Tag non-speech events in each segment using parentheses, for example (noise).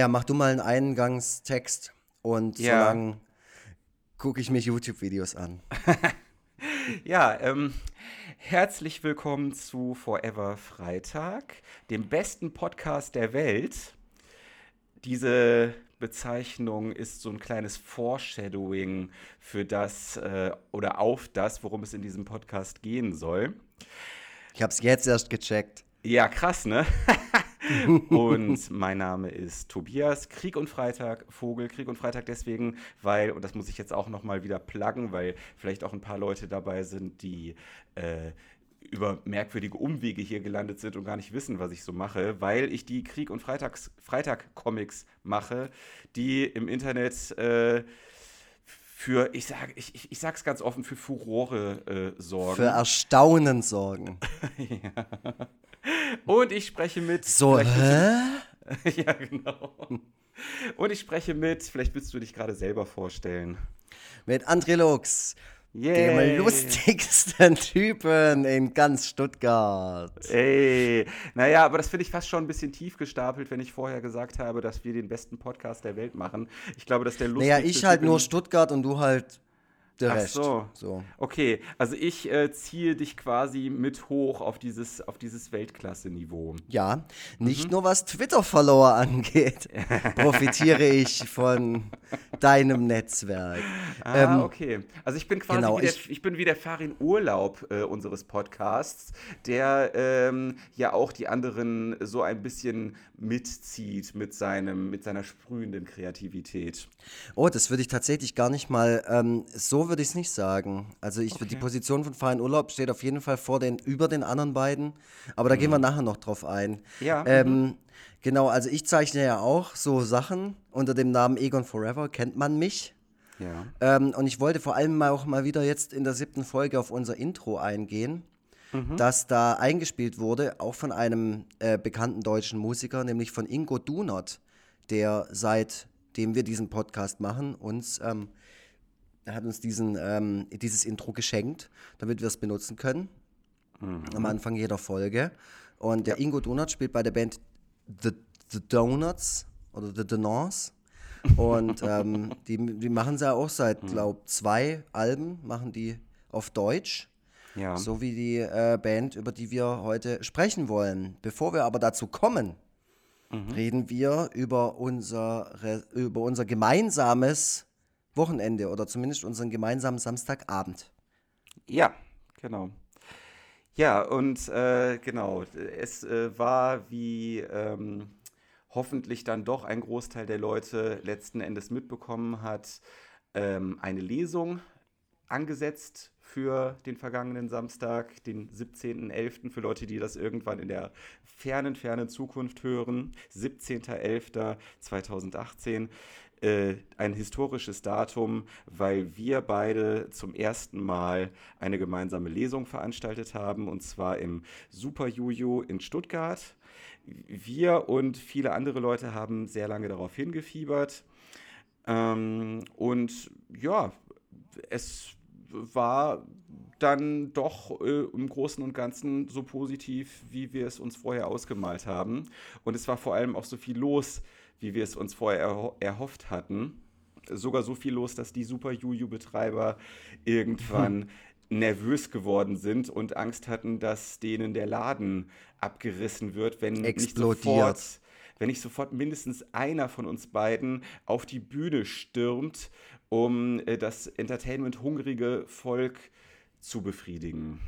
Ja, mach du mal einen Eingangstext und Ja. solange gucke ich mir YouTube-Videos an. (laughs) Ja, ähm, herzlich willkommen zu Forever Freitag, dem besten Podcast der Welt. Diese Bezeichnung ist so ein kleines Foreshadowing für das äh, oder auf das, worum es in diesem Podcast gehen soll. Ich habe es jetzt erst gecheckt. Ja, krass, ne? (laughs) und mein Name ist Tobias, Krieg und Freitag, Vogel, Krieg und Freitag deswegen, weil, und das muss ich jetzt auch nochmal wieder pluggen, weil vielleicht auch ein paar Leute dabei sind, die äh, über merkwürdige Umwege hier gelandet sind und gar nicht wissen, was ich so mache, weil ich die Krieg- und Freitags Freitag-Comics mache, die im Internet äh, für, ich sage, ich, ich, ich sag's ganz offen, für Furore äh, sorgen. Für Erstaunen sorgen. (laughs) ja. Und ich spreche mit. So, hä? (laughs) ja, genau. Und ich spreche mit, vielleicht willst du dich gerade selber vorstellen. Mit André Lux, Yay. dem lustigsten (laughs) Typen in ganz Stuttgart. Ey, naja, aber das finde ich fast schon ein bisschen tief gestapelt, wenn ich vorher gesagt habe, dass wir den besten Podcast der Welt machen. Ich glaube, dass der lustigste Naja, ich halt Typ nur Stuttgart und du halt der Ach Rest. so. so. Okay, also ich äh, ziehe dich quasi mit hoch auf dieses, auf dieses Weltklasse-Niveau. Ja, nicht Mhm. nur was Twitter-Follower angeht, (laughs) profitiere ich von deinem Netzwerk. Ah, Ähm, okay. Also ich bin quasi genau, wie der, ich- ich, bin wie der Farin Urlaub äh, unseres Podcasts, der ähm, ja auch die anderen so ein bisschen mitzieht mit, seinem, mit seiner sprühenden Kreativität. Oh, das würde ich tatsächlich gar nicht mal, ähm, so würde ich es nicht sagen. Also ich, die Okay. Position von Farin Urlaub steht auf jeden Fall vor den, über den anderen beiden, aber da gehen wir nachher noch drauf ein. Mhm. Ja, Ähm, genau, also ich zeichne ja auch so Sachen unter dem Namen Egon Forever, kennt man mich. Ja. Ähm, und ich wollte vor allem mal auch mal wieder jetzt in der siebten Folge auf unser Intro eingehen, das da eingespielt wurde, auch von einem äh, bekannten deutschen Musiker, nämlich von Ingo Dunert, der seitdem wir diesen Podcast machen, uns, ähm, er hat uns diesen, ähm, dieses Intro geschenkt, damit wir es benutzen können am Anfang jeder Folge. Und der Ingo Donut spielt bei der Band The, The Donuts oder The Donuts. Und (laughs) ähm, die, die machen sie ja auch seit, glaube zwei Alben, machen die auf Deutsch. Ja. So wie die äh, Band, über die wir heute sprechen wollen. Bevor wir aber dazu kommen, reden wir über, unsere, über unser gemeinsames Wochenende oder zumindest unseren gemeinsamen Samstagabend. Ja, genau. Ja, und äh, genau, es äh, war wie ähm, hoffentlich dann doch ein Großteil der Leute letzten Endes mitbekommen hat, ähm, eine Lesung angesetzt für den vergangenen Samstag, den 17.11., für Leute, die das irgendwann in der fernen, fernen Zukunft hören. 17.11.2018. Äh, ein historisches Datum, weil wir beide zum ersten Mal eine gemeinsame Lesung veranstaltet haben, und zwar im Super Juju in Stuttgart. Wir und viele andere Leute haben sehr lange darauf hingefiebert. Ähm, und ja, es war dann doch äh, im Großen und Ganzen so positiv, wie wir es uns vorher ausgemalt haben. Und es war vor allem auch so viel los, wie wir es uns vorher erho erhofft hatten. Sogar so viel los, dass die Super Juju-Betreiber irgendwann nervös geworden sind und Angst hatten, dass denen der Laden abgerissen wird, wenn nicht sofort wenn nicht sofort mindestens einer von uns beiden auf die Bühne stürmt, um äh, das Entertainment-hungrige Volk zu befriedigen.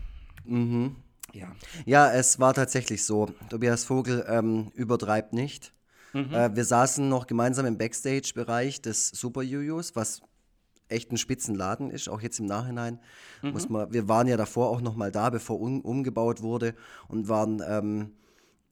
Mhm. Ja. Ja, es war tatsächlich so. Tobias Vogel ähm, übertreibt nicht. Äh, wir saßen noch gemeinsam im Backstage-Bereich des Super Jujus, was echt ein Spitzenladen ist, auch jetzt im Nachhinein. Muss man, wir waren ja davor auch noch mal da, bevor um, umgebaut wurde und waren ähm,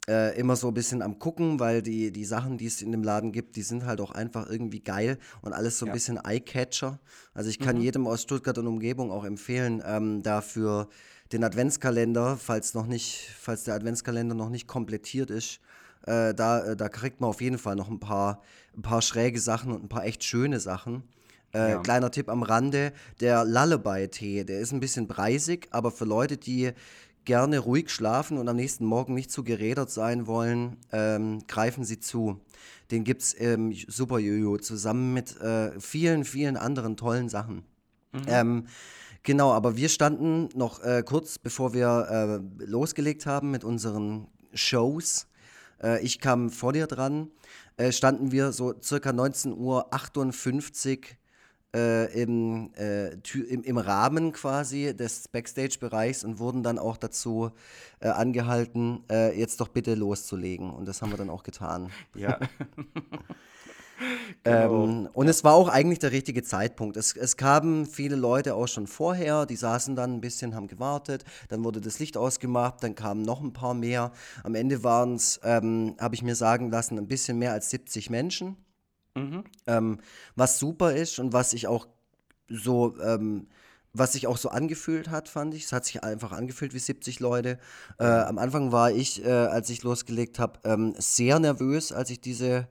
äh, immer so ein bisschen am gucken, weil die, die Sachen, die es in dem Laden gibt, die sind halt auch einfach irgendwie geil und alles so ein Ja. bisschen Eye-Catcher. Also ich kann jedem aus Stuttgart und Umgebung auch empfehlen, ähm, dafür den Adventskalender, falls noch nicht, falls der Adventskalender noch nicht komplettiert ist, äh, da, äh, da kriegt man auf jeden Fall noch ein paar, ein paar schräge Sachen und ein paar echt schöne Sachen. Äh, Ja. Kleiner Tipp am Rande, der Lullaby-Tee, der ist ein bisschen preisig, aber für Leute, die gerne ruhig schlafen und am nächsten Morgen nicht zu gerädert sein wollen, ähm, greifen Sie zu. Den gibt es im Super Jojo zusammen mit äh, vielen, vielen anderen tollen Sachen. Mhm. Ähm, genau, aber wir standen noch äh, kurz bevor wir äh, losgelegt haben mit unseren Shows. Äh, ich kam vor dir dran, äh, standen wir so circa 19.58 Uhr äh, im, äh, im, im, Rahmen quasi des Backstage-Bereichs und wurden dann auch dazu äh, angehalten, äh, jetzt doch bitte loszulegen. Und das haben wir dann auch getan. Ja. (laughs) (laughs) genau. ähm, und es war auch eigentlich der richtige Zeitpunkt. Es, es kamen viele Leute auch schon vorher, die saßen dann ein bisschen, haben gewartet, dann wurde das Licht ausgemacht, dann kamen noch ein paar mehr. Am Ende waren es, ähm, habe ich mir sagen lassen, ein bisschen mehr als 70 Menschen. Mhm. Ähm, was super ist und was ich auch so, ähm, was sich auch so angefühlt hat, fand ich. Es hat sich einfach angefühlt wie 70 Leute. Äh, am Anfang war ich, äh, als ich losgelegt habe, ähm, sehr nervös, als ich diese,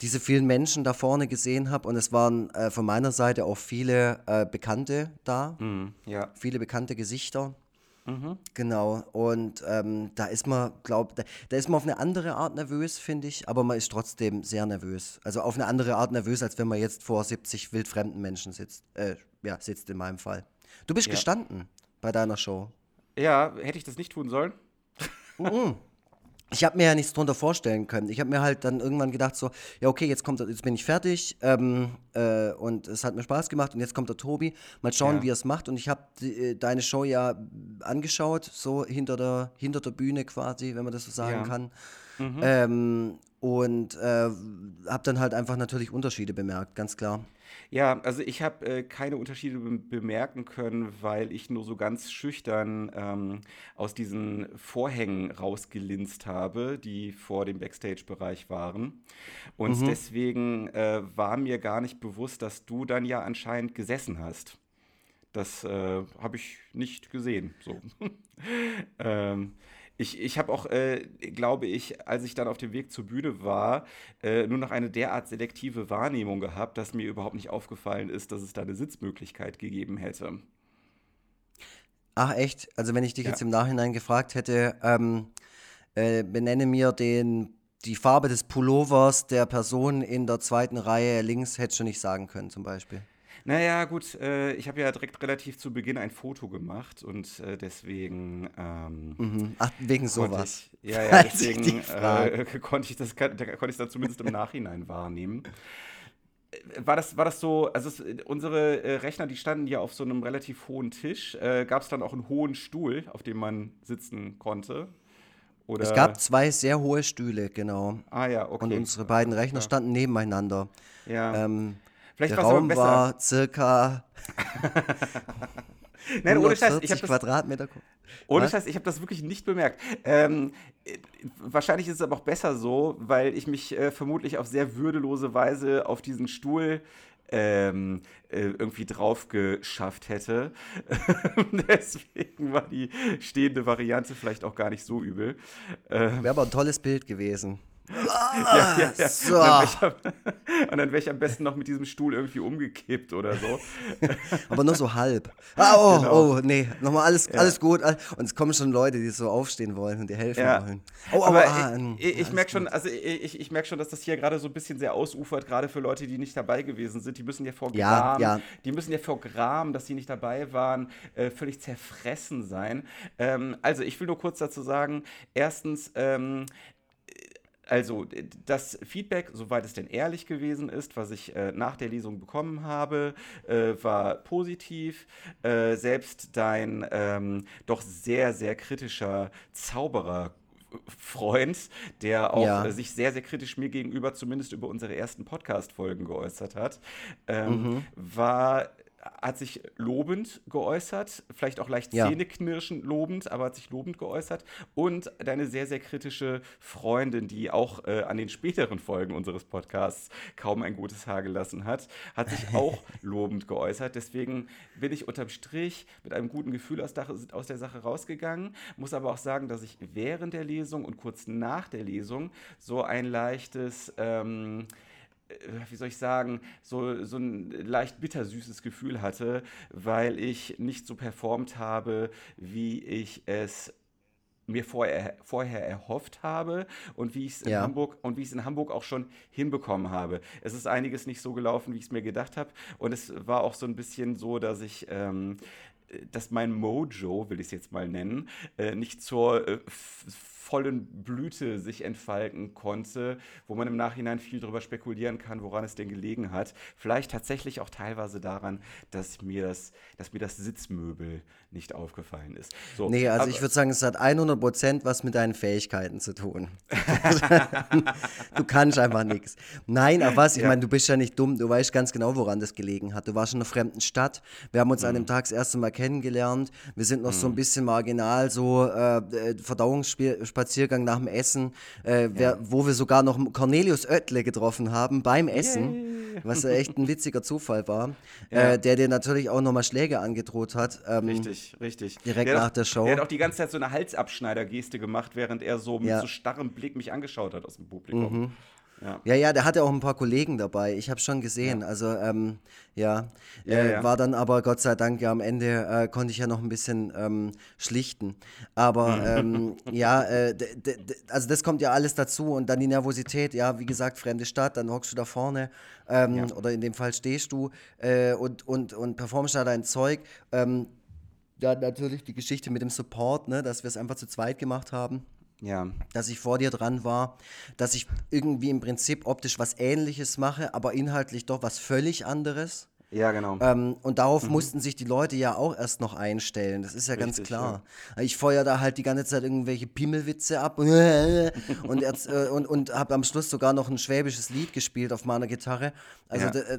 diese vielen Menschen da vorne gesehen habe. Und es waren äh, von meiner Seite auch viele äh, Bekannte da. Mhm, ja. Viele bekannte Gesichter. Mhm. Genau, und ähm, da ist man, glaub, da, da, ist man auf eine andere Art nervös, finde ich, aber man ist trotzdem sehr nervös. Also auf eine andere Art nervös, als wenn man jetzt vor 70 wildfremden Menschen sitzt. Äh, ja, sitzt in meinem Fall. Du bist ja. gestanden bei deiner Show. Ja, hätte ich das nicht tun sollen? Mhm ich habe mir ja nichts drunter vorstellen können. Ich habe mir halt dann irgendwann gedacht so, ja okay, jetzt kommt, jetzt bin ich fertig ähm, äh, und es hat mir Spaß gemacht und jetzt kommt der Tobi. Mal schauen, ja. wie er es macht. Und ich habe äh, deine Show ja angeschaut, so hinter der hinter der Bühne quasi, wenn man das so sagen ja. kann. Mhm. Ähm, und äh, habe dann halt einfach natürlich Unterschiede bemerkt, ganz klar. Ja, also ich habe äh, keine Unterschiede be bemerken können, weil ich nur so ganz schüchtern ähm, aus diesen Vorhängen rausgelinst habe, die vor dem Backstage-Bereich waren. Und mhm. deswegen äh, war mir gar nicht bewusst, dass du dann ja anscheinend gesessen hast. Das äh, habe ich nicht gesehen. So. (laughs) ähm, ich, ich habe auch, äh, glaube ich, als ich dann auf dem Weg zur Bühne war, äh, nur noch eine derart selektive Wahrnehmung gehabt, dass mir überhaupt nicht aufgefallen ist, dass es da eine Sitzmöglichkeit gegeben hätte. Ach echt? Also wenn ich dich ja. jetzt im Nachhinein gefragt hätte, ähm, äh, benenne mir den, die Farbe des Pullovers der Person in der zweiten Reihe links, hättest du nicht sagen können zum Beispiel. Naja, gut, äh, ich habe ja direkt relativ zu Beginn ein Foto gemacht und äh, deswegen. Ähm, mhm. Ach, wegen sowas. Ich, ja, ja, (laughs) deswegen äh, (laughs) konnte ich das konnte ich dann zumindest im Nachhinein wahrnehmen. Äh, war das, war das so, also es, unsere äh, Rechner, die standen ja auf so einem relativ hohen Tisch. Äh, Gab es dann auch einen hohen Stuhl, auf dem man sitzen konnte? Oder? Es gab zwei sehr hohe Stühle, genau. Ah ja, okay. Und unsere beiden Rechner standen nebeneinander. Ja. Ähm, Vielleicht der Raum war circa (laughs) Nein, ohne Scheiß, ich habe Quadratmeter. Ohne Scheiß, ich habe das wirklich nicht bemerkt. Ähm, wahrscheinlich ist es aber auch besser so, weil ich mich äh, vermutlich auf sehr würdelose Weise auf diesen Stuhl ähm, äh, irgendwie drauf geschafft hätte. (laughs) Deswegen war die stehende Variante vielleicht auch gar nicht so übel. Ähm, Wäre aber ein tolles Bild gewesen ja, ja, ja. So. Und dann wäre (laughs) ich, am besten noch mit diesem Stuhl irgendwie umgekippt oder so. (laughs) Aber nur so halb. (laughs) Ah, oh, genau. oh, nee, nochmal alles, alles gut. Und es kommen schon Leute, die so aufstehen wollen und dir helfen wollen. Oh, aber, aber ah, ich, ich merke schon, also ich, ich merke schon, dass das hier gerade so ein bisschen sehr ausufert, gerade für Leute, die nicht dabei gewesen sind. Die müssen ja vor Gram, ja, die müssen ja vor Gram, dass sie nicht dabei waren, äh, völlig zerfressen sein. Ähm, also ich will nur kurz dazu sagen, erstens, ähm, also das Feedback, soweit es denn ehrlich gewesen ist, was ich äh, nach der Lesung bekommen habe, äh, war positiv. Äh, selbst dein ähm, doch sehr, sehr kritischer Zauberer Freund, der auch ja. sich sehr, sehr kritisch mir gegenüber, zumindest über unsere ersten Podcast-Folgen geäußert hat, ähm, mhm. war hat sich lobend geäußert, vielleicht auch leicht ja. zähneknirschend lobend, aber hat sich lobend geäußert. Und deine sehr, sehr kritische Freundin, die auch äh, an den späteren Folgen unseres Podcasts kaum ein gutes Haar gelassen hat, hat sich (laughs) auch lobend geäußert. Deswegen bin ich unterm Strich mit einem guten Gefühl aus der, aus der Sache rausgegangen, muss aber auch sagen, dass ich während der Lesung und kurz nach der Lesung so ein leichtes... Ähm, wie soll ich sagen, so, so ein leicht bittersüßes Gefühl hatte, weil ich nicht so performt habe, wie ich es mir vorher, vorher erhofft habe und wie ich es in ja. Hamburg und wie ich es in Hamburg auch schon hinbekommen habe. Es ist einiges nicht so gelaufen, wie ich es mir gedacht habe. Und es war auch so ein bisschen so, dass ich ähm, dass mein Mojo, will ich es jetzt mal nennen, äh, nicht zur äh, vollen Blüte sich entfalten konnte, wo man im Nachhinein viel darüber spekulieren kann, woran es denn gelegen hat. Vielleicht tatsächlich auch teilweise daran, dass mir das, dass mir das Sitzmöbel nicht aufgefallen ist. So, nee, also ich würde sagen, es hat 100 Prozent was mit deinen Fähigkeiten zu tun. (laughs) du kannst einfach nichts. Nein, aber was? Ich ja. meine, du bist ja nicht dumm. Du weißt ganz genau, woran das gelegen hat. Du warst in einer fremden Stadt. Wir haben uns mhm. an dem mhm. Tag das erste Mal kennengelernt. Wir sind noch mhm. so ein mhm. bisschen marginal, so äh, äh Verdauungsspiel Spaziergang nach dem Essen, äh, wer, wo wir sogar noch Cornelius Oettle getroffen haben beim Essen, Yay. was ja echt ein witziger Zufall war, äh, der dir natürlich auch nochmal Schläge angedroht hat. Ähm, richtig, richtig. Direkt der nach der Show. Der hat auch die ganze Zeit so eine Halsabschneider-Geste gemacht, während er so mit so starrem Blick mich angeschaut hat aus dem Publikum. Mhm. Ja. ja, ja, der hatte auch ein paar Kollegen dabei. Ich habe schon gesehen. Ja. Also ähm, ja, ja, äh, ja, war dann aber Gott sei Dank ja am Ende äh, konnte ich ja noch ein bisschen ähm, schlichten. Aber ähm, (laughs) ja, äh, also das kommt ja alles dazu und dann die Nervosität. Ja, wie gesagt, fremde Stadt, dann hockst du da vorne ähm, oder in dem Fall stehst du äh, und und und performst da dein Zeug. Ähm, ja, natürlich die Geschichte mit dem Support, ne, dass wir es einfach zu zweit gemacht haben. Ja. Dass ich vor dir dran war, dass ich irgendwie im Prinzip optisch was Ähnliches mache, aber inhaltlich doch was völlig anderes. Ja, genau. Ähm, und darauf mhm. mussten sich die Leute ja auch erst noch einstellen. Das ist ja Richtig, ganz klar. Ja. Ich feuer da halt die ganze Zeit irgendwelche Pimmelwitze ab und, (laughs) und, äh, und, und habe am Schluss sogar noch ein schwäbisches Lied gespielt auf meiner Gitarre. Also ja.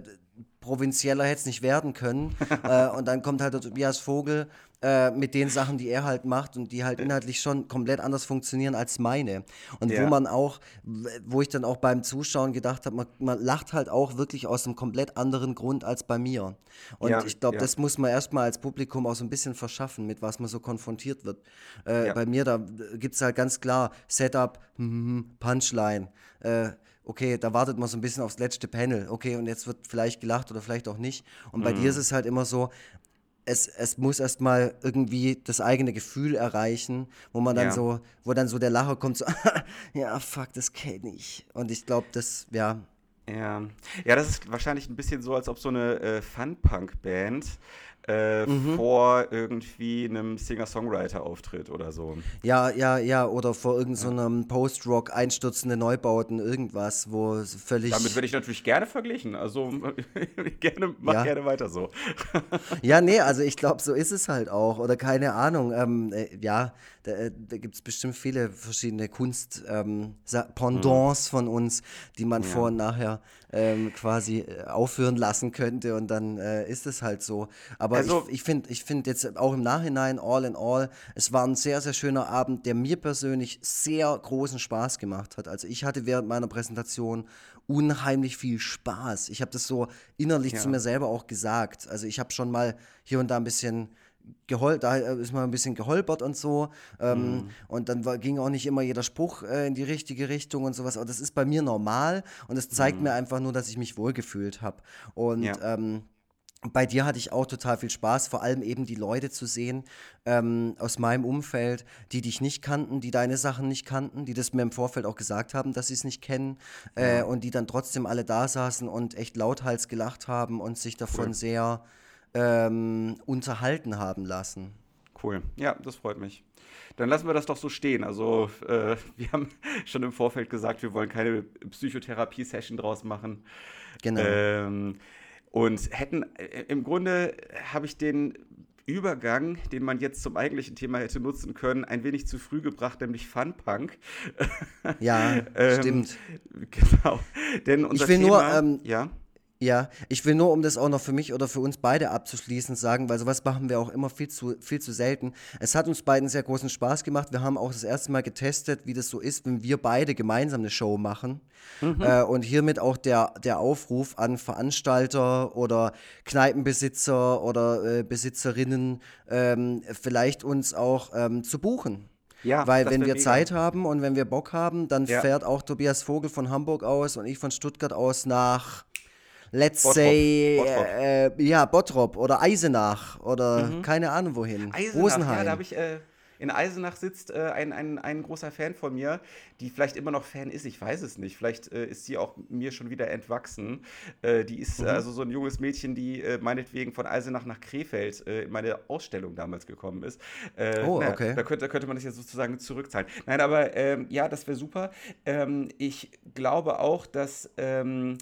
Äh, provinzieller hätte es nicht werden können. (laughs) äh, und dann kommt halt der Tobias Vogel äh, mit den Sachen, die er halt macht und die halt inhaltlich schon komplett anders funktionieren als meine. Und ja. wo man auch, wo ich dann auch beim Zuschauen gedacht habe, man, man, lacht halt auch wirklich aus einem komplett anderen Grund als bei mir. Und ja, ich glaube, ja. das muss man erstmal als Publikum auch so ein bisschen verschaffen, mit was man so konfrontiert wird. Äh, bei mir, da gibt es halt ganz klar Setup, Punchline. Äh, okay, da wartet man so ein bisschen aufs letzte Panel, okay, und jetzt wird vielleicht gelacht oder vielleicht auch nicht. Und bei mhm. dir ist es halt immer so, es, es muss erstmal irgendwie das eigene Gefühl erreichen, wo man dann ja. so, wo dann so der Lacher kommt, so, (laughs) ja, fuck, das kenne ich. Und ich glaube, das, ja. Ja. ja, das ist wahrscheinlich ein bisschen so, als ob so eine äh, Fun-Punk-Band äh, mhm. vor irgendwie einem Singer-Songwriter-Auftritt oder so. Ja, ja, ja, oder vor irgendeinem so Post-Rock einstürzende Neubauten, irgendwas, wo völlig. Damit werde ich natürlich gerne verglichen. Also (laughs) gerne, mach ja. gerne weiter so. ja, nee, also ich glaube, so ist es halt auch. Oder keine Ahnung. Ähm, äh, ja, da, äh, da gibt es bestimmt viele verschiedene Kunst-Pendants ähm, mhm. von uns, die man ja. vor und nachher ähm, quasi äh, aufhören lassen könnte und dann äh, ist es halt so. Aber also, ich, ich finde ich find jetzt auch im Nachhinein, all in all, es war ein sehr, sehr schöner Abend, der mir persönlich sehr großen Spaß gemacht hat. Also ich hatte während meiner Präsentation unheimlich viel Spaß. Ich habe das so innerlich ja. zu mir selber auch gesagt. Also ich habe schon mal hier und da ein bisschen geholpert, da ist man ein bisschen geholpert und so. Ähm, mhm. Und dann war, ging auch nicht immer jeder Spruch äh, in die richtige Richtung und sowas. Aber das ist bei mir normal und es zeigt mhm. mir einfach nur, dass ich mich wohlgefühlt habe. Und ja. ähm, bei dir hatte ich auch total viel Spaß, vor allem eben die Leute zu sehen ähm, aus meinem Umfeld, die dich nicht kannten, die deine Sachen nicht kannten, die das mir im Vorfeld auch gesagt haben, dass sie es nicht kennen äh, ja. und die dann trotzdem alle da saßen und echt lauthals gelacht haben und sich davon cool. sehr ähm, unterhalten haben lassen. Cool, ja, das freut mich. Dann lassen wir das doch so stehen. Also äh, (laughs) wir haben schon im Vorfeld gesagt, wir wollen keine Psychotherapie-Session draus machen. Genau. Ähm, und hätten, äh, im Grunde habe ich den Übergang, den man jetzt zum eigentlichen Thema hätte nutzen können, ein wenig zu früh gebracht, nämlich Funpunk. Ja, (laughs) ähm, stimmt. (laughs) Genau. Denn unser ich will Thema, nur, ähm, ja. Ja, ich will nur, um das auch noch für mich oder für uns beide abzuschließen, sagen, weil sowas machen wir auch immer viel zu, viel zu selten. Es hat uns beiden sehr großen Spaß gemacht. Wir haben auch das erste Mal getestet, wie das so ist, wenn wir beide gemeinsam eine Show machen. Mhm. Äh, und hiermit auch der, der Aufruf an Veranstalter oder Kneipenbesitzer oder äh, Besitzerinnen, ähm, vielleicht uns auch ähm, zu buchen. Ja, Weil wenn wir mega. Zeit haben und wenn wir Bock haben, dann ja. fährt auch Tobias Vogel von Hamburg aus und ich von Stuttgart aus nach let's Bottrop. say, Bottrop. Äh, ja, Bottrop oder Eisenach oder mhm. keine Ahnung wohin. Eisenach, Rosenheim. ja, da habe ich, äh, in Eisenach sitzt äh, ein, ein, ein großer Fan von mir, die vielleicht immer noch Fan ist, ich weiß es nicht. Vielleicht äh, ist sie auch mir schon wieder entwachsen. Äh, die ist mhm. also so ein junges Mädchen, die äh, meinetwegen von Eisenach nach Krefeld äh, in meine Ausstellung damals gekommen ist. Äh, oh, na, okay. Da könnte, könnte man das jetzt sozusagen zurückzahlen. Nein, aber ähm, ja, das wäre super. Ähm, ich glaube auch, dass. Ähm,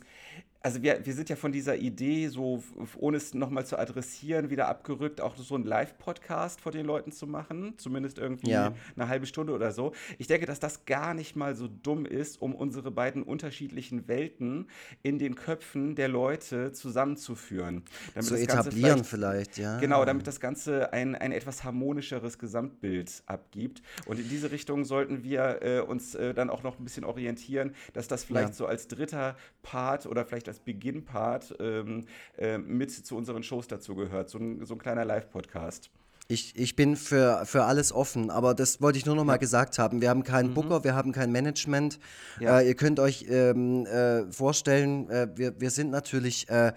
also wir, wir sind ja von dieser Idee, so ohne es nochmal zu adressieren, wieder abgerückt, auch so einen Live-Podcast vor den Leuten zu machen, zumindest irgendwie ja. eine halbe Stunde oder so. Ich denke, dass das gar nicht mal so dumm ist, um unsere beiden unterschiedlichen Welten in den Köpfen der Leute zusammenzuführen. Damit zu etablieren vielleicht, vielleicht, ja. Genau, damit das Ganze ein, ein etwas harmonischeres Gesamtbild abgibt. Und in diese Richtung sollten wir äh, uns äh, dann auch noch ein bisschen orientieren, dass das vielleicht ja. so als dritter Part oder vielleicht als als Beginn-Part ähm, äh, mit zu unseren Shows dazu gehört. So ein, so ein kleiner Live-Podcast. Ich, ich bin für, für alles offen, aber das wollte ich nur noch mal gesagt haben. Wir haben keinen mhm. Booker, wir haben kein Management. Ja. Äh, ihr könnt euch ähm, äh, vorstellen, äh, wir, wir sind natürlich äh,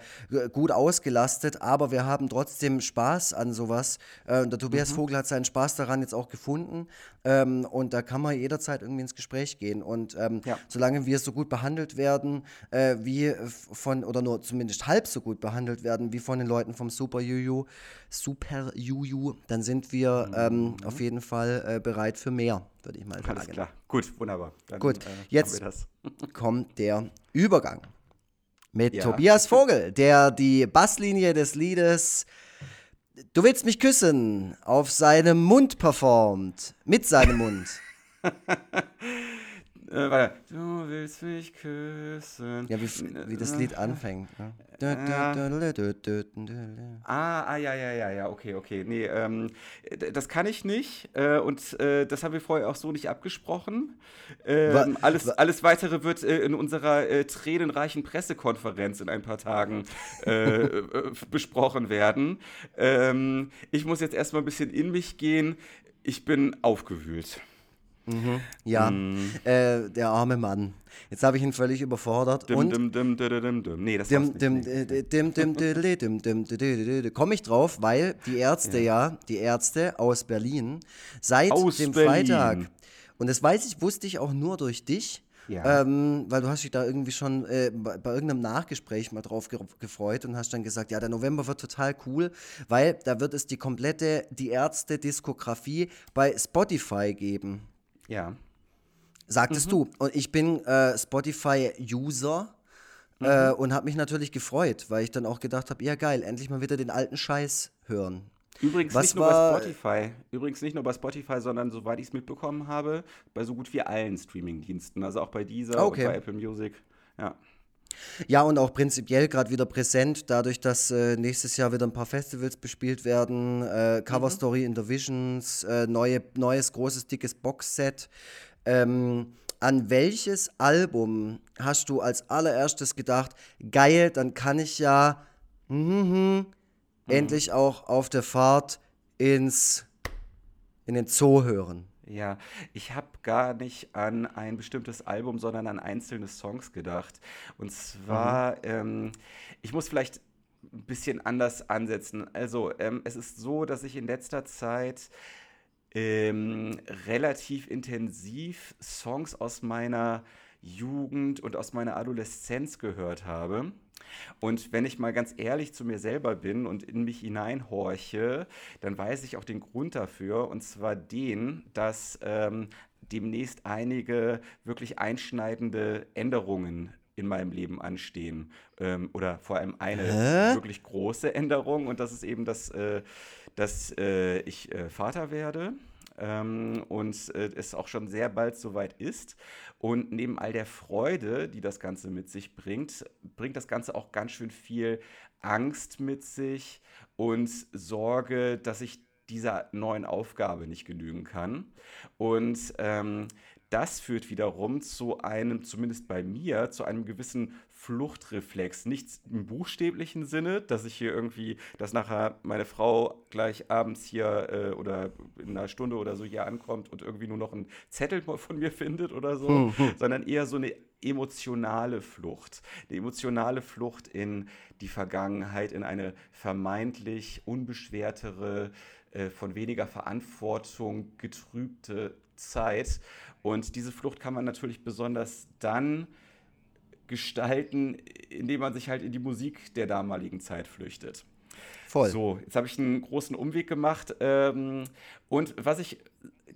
gut ausgelastet, aber wir haben trotzdem Spaß an sowas. Äh, der Tobias mhm. Vogel hat seinen Spaß daran jetzt auch gefunden. Ähm, und da kann man jederzeit irgendwie ins Gespräch gehen. Und ähm, ja. solange wir so gut behandelt werden, äh, wie von, oder nur zumindest halb so gut behandelt werden, wie von den Leuten vom Super Juju, Super Juju, dann sind wir ähm, mhm. auf jeden Fall äh, bereit für mehr, würde ich mal sagen. Alles klar. Gut, wunderbar. Dann, Gut, äh, jetzt (laughs) kommt der Übergang mit ja. Tobias Vogel, der die Basslinie des Liedes Du willst mich küssen auf seinem Mund performt. Mit seinem Mund. (laughs) Äh, warte. Du willst mich küssen. Ja, wie, wie das Lied anfängt. Ne? Ah, ah, ja, ja, ja, ja, okay, okay. Nee, ähm, das kann ich nicht äh, und äh, das haben wir vorher auch so nicht abgesprochen. Ähm, alles, alles Weitere wird äh, in unserer äh, tränenreichen Pressekonferenz in ein paar Tagen äh, besprochen werden. Ähm, ich muss jetzt erstmal ein bisschen in mich gehen. Ich bin aufgewühlt. Mhm. Ja, mhm. Äh, der arme Mann. Jetzt habe ich ihn völlig überfordert. und Nee, das dim, dim, dim, dim, dim, Komme ich drauf, weil die Ärzte ja. ja, die Ärzte aus Berlin, seit aus dem Berlin. Freitag, und das weiß ich, wusste ich auch nur durch dich, ja. Ähm, weil du hast dich da irgendwie schon äh, bei, bei, irgendeinem Nachgespräch mal drauf ge gefreut und hast dann gesagt, ja, der November wird total cool, weil da wird es die komplette, die Ärzte-Diskografie bei Spotify geben. Ja. Sagtest mhm. du. Und ich bin äh, Spotify-User. Mhm. Äh, und habe mich natürlich gefreut, weil ich dann auch gedacht habe, ja geil, endlich mal wieder den alten Scheiß hören. Übrigens Was nicht nur bei Spotify. Übrigens nicht nur bei Spotify, sondern soweit ich es mitbekommen habe, bei so gut wie allen Streaming-Diensten. Also auch bei dieser okay. und bei Apple Music. Ja. Ja, und auch prinzipiell gerade wieder präsent, dadurch, dass äh, nächstes Jahr wieder ein paar Festivals bespielt werden. Äh, Cover mhm. Story in the Visions, äh, neue, neues großes, dickes Boxset. Ähm, an welches Album hast du als allererstes gedacht, geil, dann kann ich ja mm, mm, endlich auch auf der Fahrt ins, in den Zoo hören? Ja, ich habe gar nicht an ein bestimmtes Album, sondern an einzelne Songs gedacht. Und zwar, mhm. ähm, ich muss vielleicht ein bisschen anders ansetzen. Also, ähm, es ist so, dass ich in letzter Zeit ähm, relativ intensiv Songs aus meiner Jugend und aus meiner Adoleszenz gehört habe. Und wenn ich mal ganz ehrlich zu mir selber bin und in mich hineinhorche, dann weiß ich auch den Grund dafür, und zwar den, dass ähm, demnächst einige wirklich einschneidende Änderungen in meinem Leben anstehen. Ähm, oder vor allem eine Hä? wirklich große Änderung, und das ist eben, dass, äh, dass äh, ich äh, Vater werde ähm, und äh, es auch schon sehr bald soweit ist. Und neben all der Freude, die das Ganze mit sich bringt, bringt das Ganze auch ganz schön viel Angst mit sich und Sorge, dass ich dieser neuen Aufgabe nicht genügen kann. Und ähm, das führt wiederum zu einem, zumindest bei mir, zu einem gewissen Fluchtreflex. Nichts im buchstäblichen Sinne, dass ich hier irgendwie, dass nachher meine Frau gleich abends hier äh, oder in einer Stunde oder so hier ankommt und irgendwie nur noch einen Zettel (laughs) von mir findet oder so, hm, hm. sondern eher so eine emotionale Flucht. Eine emotionale Flucht in die Vergangenheit, in eine vermeintlich unbeschwertere, äh, von weniger Verantwortung getrübte Zeit. Und diese Flucht kann man natürlich besonders dann gestalten, indem man sich halt in die Musik der damaligen Zeit flüchtet. Voll. So, jetzt habe ich einen großen Umweg gemacht. Ähm, und was ich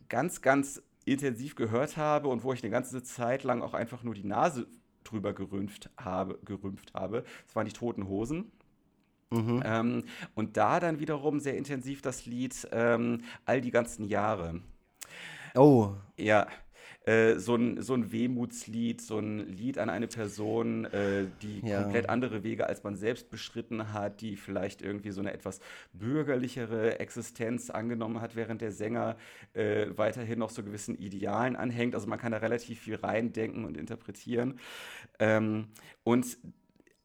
ganz, ganz intensiv gehört habe und wo ich eine ganze Zeit lang auch einfach nur die Nase drüber gerümpft habe, gerümpft habe, das waren die Toten Hosen. Mhm. Ähm, und da dann wiederum sehr intensiv das Lied ähm, All die ganzen Jahre. Oh. Ja, äh, so, ein, so ein Wehmutslied, so ein Lied an eine Person, äh, die ja. komplett andere Wege als man selbst beschritten hat, die vielleicht irgendwie so eine etwas bürgerlichere Existenz angenommen hat, während der Sänger äh, weiterhin noch so gewissen Idealen anhängt. Also man kann da relativ viel reindenken und interpretieren. Ähm, und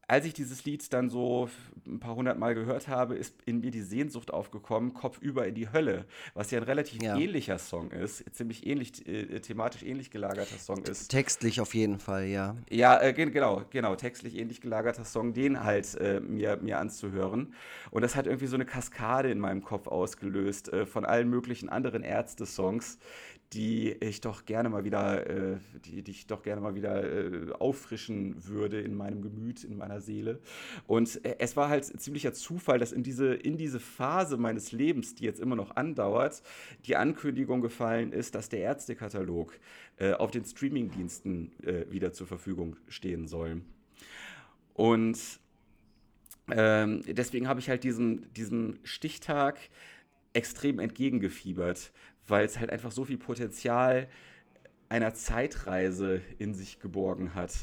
als ich dieses Lied dann so ein paar hundert Mal gehört habe, ist in mir die Sehnsucht aufgekommen, Kopfüber in die Hölle, was ja ein relativ ja. ähnlicher Song ist, ziemlich ähnlich, äh, thematisch ähnlich gelagerter Song ist. Textlich auf jeden Fall, ja. Ja, äh, genau, genau, textlich ähnlich gelagerter Song, den halt äh, mir, mir anzuhören. Und das hat irgendwie so eine Kaskade in meinem Kopf ausgelöst äh, von allen möglichen anderen Ärzte-Songs, die ich doch gerne mal wieder, äh, die, die ich doch gerne mal wieder äh, auffrischen würde in meinem Gemüt, in meiner Seele. Und äh, es war halt ziemlicher Zufall, dass in diese, in diese Phase meines Lebens, die jetzt immer noch andauert, die Ankündigung gefallen ist, dass der Ärztekatalog äh, auf den Streamingdiensten äh, wieder zur Verfügung stehen soll. Und ähm, deswegen habe ich halt diesem, diesem Stichtag extrem entgegengefiebert, weil es halt einfach so viel Potenzial einer Zeitreise in sich geborgen hat.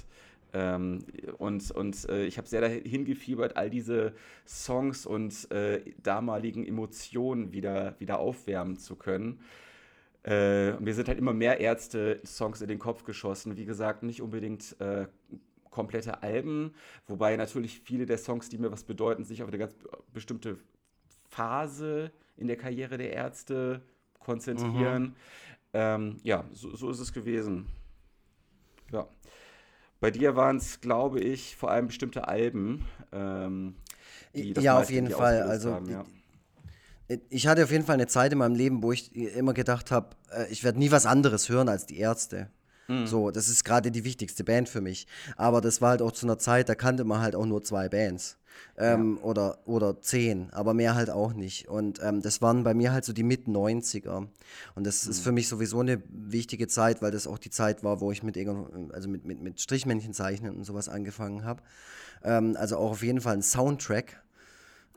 Ähm, und und äh, ich habe sehr dahin gefiebert, all diese Songs und äh, damaligen Emotionen wieder, wieder aufwärmen zu können. Äh, mir sind halt immer mehr Ärzte-Songs in den Kopf geschossen. Wie gesagt, nicht unbedingt äh, komplette Alben, wobei natürlich viele der Songs, die mir was bedeuten, sich auf eine ganz bestimmte Phase in der Karriere der Ärzte konzentrieren. Mhm. Ähm, ja, so, so, ist es gewesen. Ja. Bei dir waren es, glaube ich, vor allem bestimmte Alben. Ähm, ja, auf jeden Fall. Also, haben, ja. ich hatte auf jeden Fall eine Zeit in meinem Leben, wo ich immer gedacht habe, äh, ich werde nie was anderes hören als die Ärzte. Mhm. So, das ist gerade die wichtigste Band für mich. Aber das war halt auch zu einer Zeit, da kannte man halt auch nur zwei Bands. Ähm, ja. oder, oder zehn, aber mehr halt auch nicht. Und ähm, das waren bei mir halt so die Mit-90er. Und das mhm. ist für mich sowieso eine wichtige Zeit, weil das auch die Zeit war, wo ich mit, also mit, mit, mit Strichmännchen zeichnen und sowas angefangen habe. Ähm, also auch auf jeden Fall ein Soundtrack.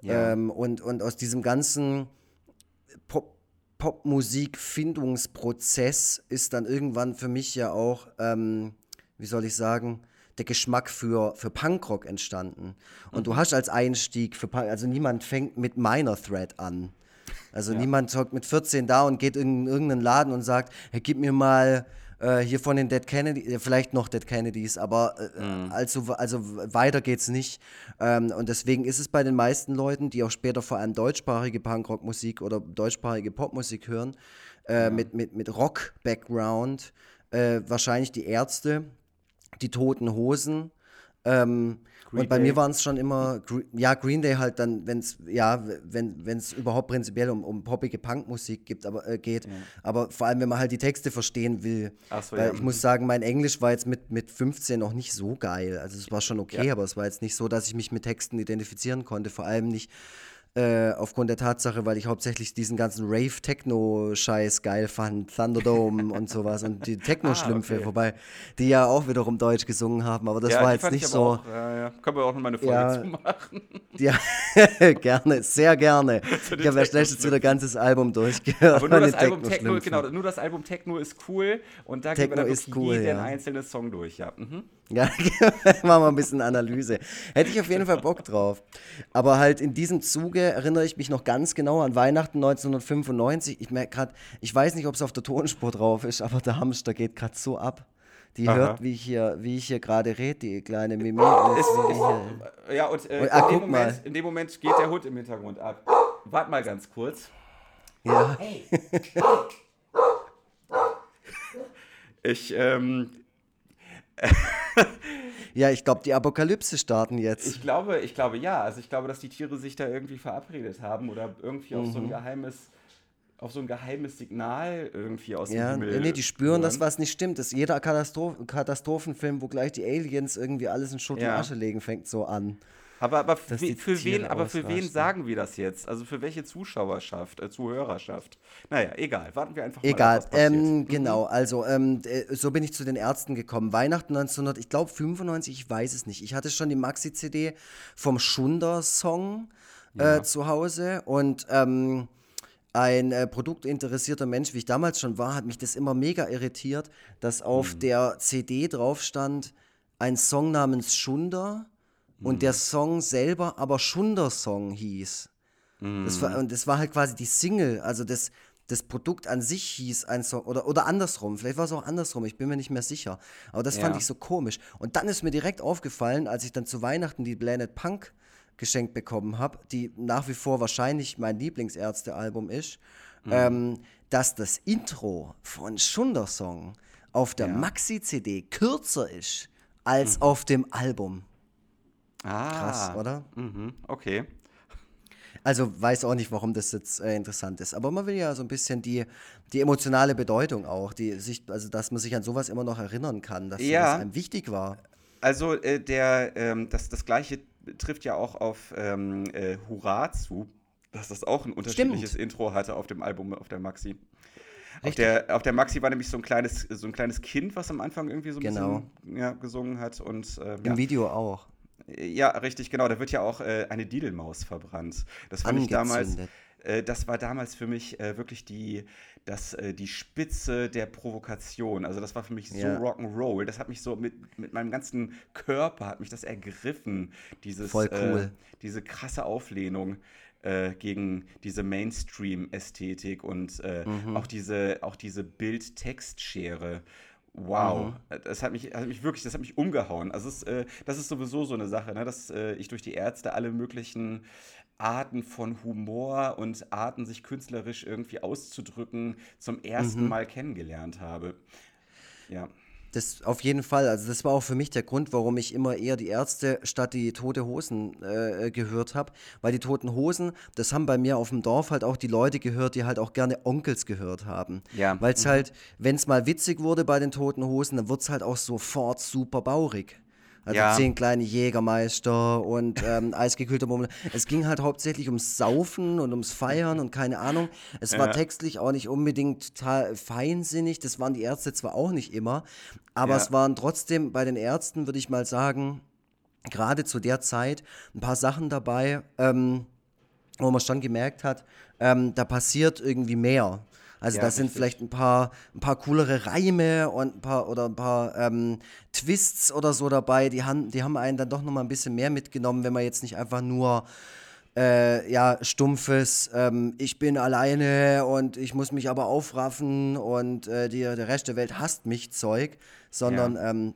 Ja. Ähm, und, und aus diesem ganzen Pop Popmusik-Findungsprozess ist dann irgendwann für mich ja auch, ähm, wie soll ich sagen, der Geschmack für, für Punkrock entstanden. Und mhm. du hast als Einstieg für Punk, also niemand fängt mit Minor Threat an. Also ja. niemand zockt mit 14 da und geht in irgendeinen Laden und sagt, hey, gib mir mal äh, hier von den Dead Kennedy, äh, vielleicht noch Dead Kennedys, aber äh, mhm. also, also weiter geht's nicht. Ähm, und deswegen ist es bei den meisten Leuten, die auch später vor allem deutschsprachige Punkrock-Musik oder deutschsprachige Popmusik hören, äh, ja. mit, mit, mit Rock-Background, wahrscheinlich die Ärzte, die Toten Hosen. Ähm, und bei Day. mir waren es schon immer, ja, Green Day halt dann, wenn es, ja, wenn es überhaupt prinzipiell um, um poppige Punkmusik gibt, aber, äh, geht. Ja. Aber vor allem, wenn man halt die Texte verstehen will. So, weil ja. ich muss sagen, mein Englisch war jetzt mit, mit 15 noch nicht so geil. Also es war schon okay, ja. aber es war jetzt nicht so, dass ich mich mit Texten identifizieren konnte. Vor allem nicht äh, aufgrund der Tatsache, weil ich hauptsächlich diesen ganzen Rave-Techno-Scheiß geil fand, Thunderdome und (laughs) sowas und die Techno-Schlümpfe, ah, okay. wobei die ja auch wiederum Deutsch gesungen haben, aber das ja, war jetzt nicht so. Auch, ja, ja. Können wir auch noch mal eine Folge ja, zu machen. (laughs) Ja, (laughs) gerne, sehr gerne. ich habe ja schnellstens wieder ganzes Album durchgehört. Aber nur das Album Techno, genau, nur das Album Techno ist cool und da Techno gehen wir dann ist cool, jeden einzelnen Song durch, ja. Mhm. Ja, (laughs) machen wir ein bisschen Analyse. Hätte ich auf jeden Fall Bock drauf. Aber halt in diesem Zuge erinnere ich mich noch ganz genau an Weihnachten 1995. Ich merke gerade, ich weiß nicht, ob es auf der Tonspur drauf ist, aber der Hamster geht gerade so ab. Die Aha. hört, wie ich hier, wie ich hier gerade rede, die kleine Mimi. Und Ist, ist, hier- ja, und äh, Und- ah, in, dem Moment, mal. in dem Moment geht der Hund im Hintergrund ab. Wart mal ganz kurz. ja. Ich, ähm, ja, ich glaube, die Apokalypse starten jetzt. ich glaube, ich glaube ja. Also ich glaube, dass die Tiere sich da irgendwie verabredet haben oder irgendwie auf Mhm. so ein geheimes, auf so ein geheimes Signal irgendwie aus Ja, dem Himmel. nee, die spüren, dass hören. was nicht stimmt. Das ist jeder Katastroph Katastrophenfilm, wo gleich die Aliens irgendwie alles in Schutt Ja. und Asche legen, fängt so an. Aber, aber dass für, wen, aber für wen sagen wir das jetzt? Also für welche Zuschauerschaft, äh, Zuhörerschaft? Naja, egal. Warten wir einfach mal Egal, was passiert. ähm, genau, also ähm, äh, so bin ich zu den Ärzten gekommen. Weihnachten 1900, ich glaube 95, ich weiß es nicht. Ich hatte schon die Maxi-CD vom Schunder-Song äh, zu Hause und ähm, ein äh, produktinteressierter Mensch, wie ich damals schon war, hat mich das immer mega irritiert, dass auf Mhm. der CD drauf stand ein Song namens Schunder und Mhm. der Song selber aber Schunder-Song hieß. Das war, und das war halt quasi die Single, also das, das Produkt an sich hieß ein Song, oder, oder andersrum, vielleicht war es auch andersrum, ich bin mir nicht mehr sicher. Aber das fand Ja. ich so komisch. Und dann ist mir direkt aufgefallen, als ich dann zu Weihnachten die Planet Punk geschenkt bekommen habe, die nach wie vor wahrscheinlich mein Lieblingsärzte-Album ist, Mhm. ähm, dass das Intro von Schundersong auf der Ja. Maxi-CD kürzer ist als auf dem Album. Ah, Krass, oder? Mhm, okay. Also weiß auch nicht, warum das jetzt äh, interessant ist. Aber man will ja so ein bisschen die, die emotionale Bedeutung auch, die sich, also dass man sich an sowas immer noch erinnern kann, dass Ja. sowas einem wichtig war. Also äh, der, ähm, das, das gleiche trifft ja auch auf ähm, äh, Hurra zu, dass das auch ein unterschiedliches Intro hatte auf dem Album, auf der Maxi. Auf der, auf der Maxi war nämlich so ein kleines, so ein kleines Kind, was am Anfang irgendwie so ein Genau. bisschen ja, gesungen hat. Und, ähm, Im ja. Video auch. Ja, richtig, genau. Da wird ja auch äh, eine Didelmaus verbrannt. Das fand ich damals, Angezündet. äh, das war damals für mich äh, wirklich die, das, äh, die Spitze der Provokation. Also das war für mich so Ja. Rock'n'Roll. Das hat mich so mit, mit meinem ganzen Körper, hat mich das ergriffen. Dieses, Voll cool. Äh, diese krasse Auflehnung äh, gegen diese Mainstream-Ästhetik und Mhm. auch diese, auch diese Bild-Text-Schere. Wow, Mhm. das hat mich, hat mich wirklich, das hat mich umgehauen. Also es, äh, das ist sowieso so eine Sache, ne, dass äh, ich durch die Ärzte alle möglichen Arten von Humor und Arten, sich künstlerisch irgendwie auszudrücken, zum ersten Mhm. Mal kennengelernt habe. Ja. Das auf jeden Fall. Also das war auch für mich der Grund, warum ich immer eher die Ärzte statt die Tote Hosen äh, gehört habe. Weil die Toten Hosen, das haben bei mir auf dem Dorf halt auch die Leute gehört, die halt auch gerne Onkels gehört haben. Ja. Weil es halt, wenn es mal witzig wurde bei den Toten Hosen, dann wird es halt auch sofort super baurig. Also Ja. zehn kleine Jägermeister und ähm, (laughs) eisgekühlter Mummel. Es ging halt hauptsächlich ums Saufen und ums Feiern und keine Ahnung. Es war Ja. textlich auch nicht unbedingt total feinsinnig. Das waren die Ärzte zwar auch nicht immer, aber Ja. es waren trotzdem bei den Ärzten, würde ich mal sagen, gerade zu der Zeit ein paar Sachen dabei, ähm, wo man schon gemerkt hat, ähm, da passiert irgendwie mehr. Also Ja, da sind richtig. vielleicht ein paar, ein paar coolere Reime und ein paar oder ein paar ähm, Twists oder so dabei, die haben, die haben einen dann doch nochmal ein bisschen mehr mitgenommen, wenn man jetzt nicht einfach nur äh, ja, stumpfes, ähm, ich bin alleine und ich muss mich aber aufraffen und äh, die, der Rest der Welt hasst mich Zeug, sondern ähm,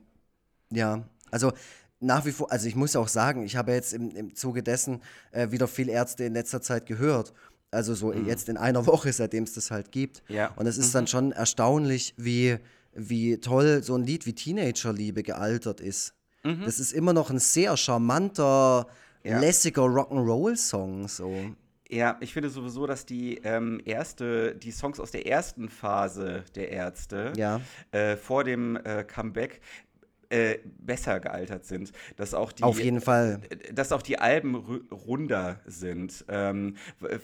ja, also nach wie vor, also ich muss auch sagen, ich habe jetzt im, im Zuge dessen äh, wieder viel Ärzte in letzter Zeit gehört. Also so jetzt in einer (laughs) Woche, seitdem es das halt gibt. Ja. Und es ist dann schon erstaunlich, wie, wie toll so ein Lied wie Teenagerliebe gealtert ist. Das ist immer noch ein sehr charmanter, Ja. lässiger Rock'n'Roll-Song. So. Ja, ich finde sowieso, dass die ähm, erste, die Songs aus der ersten Phase der Ärzte Ja. äh, vor dem äh, Comeback äh, besser gealtert sind. Dass auch die, Auf jeden Fall. dass auch die Alben ru- runder sind. Ähm,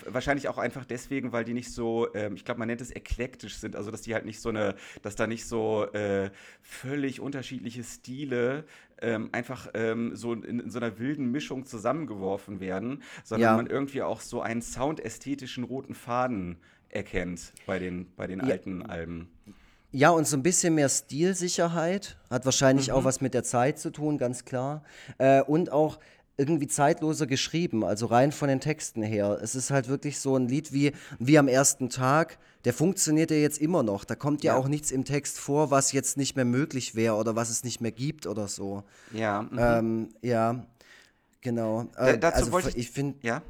wahrscheinlich auch einfach deswegen, weil die nicht so, ähm, ich glaube, man nennt es eklektisch sind, also dass die halt nicht so eine, dass da nicht so äh, völlig unterschiedliche Stile ähm, einfach ähm, so in, in so einer wilden Mischung zusammengeworfen werden, sondern Ja. man irgendwie auch so einen soundästhetischen roten Faden erkennt bei den, bei den Ja. alten Alben. Ja, und so ein bisschen mehr Stilsicherheit. Hat wahrscheinlich auch was mit der Zeit zu tun, ganz klar. Äh, und auch irgendwie zeitloser geschrieben, also rein von den Texten her. Es ist halt wirklich so ein Lied wie, wie am ersten Tag, der funktioniert ja jetzt immer noch. Da kommt ja, ja. auch nichts im Text vor, was jetzt nicht mehr möglich wäre oder was es nicht mehr gibt oder so. Ja. Mhm. Ähm, ja, genau. Äh, dazu also, wollte ich, ich finde. Ja.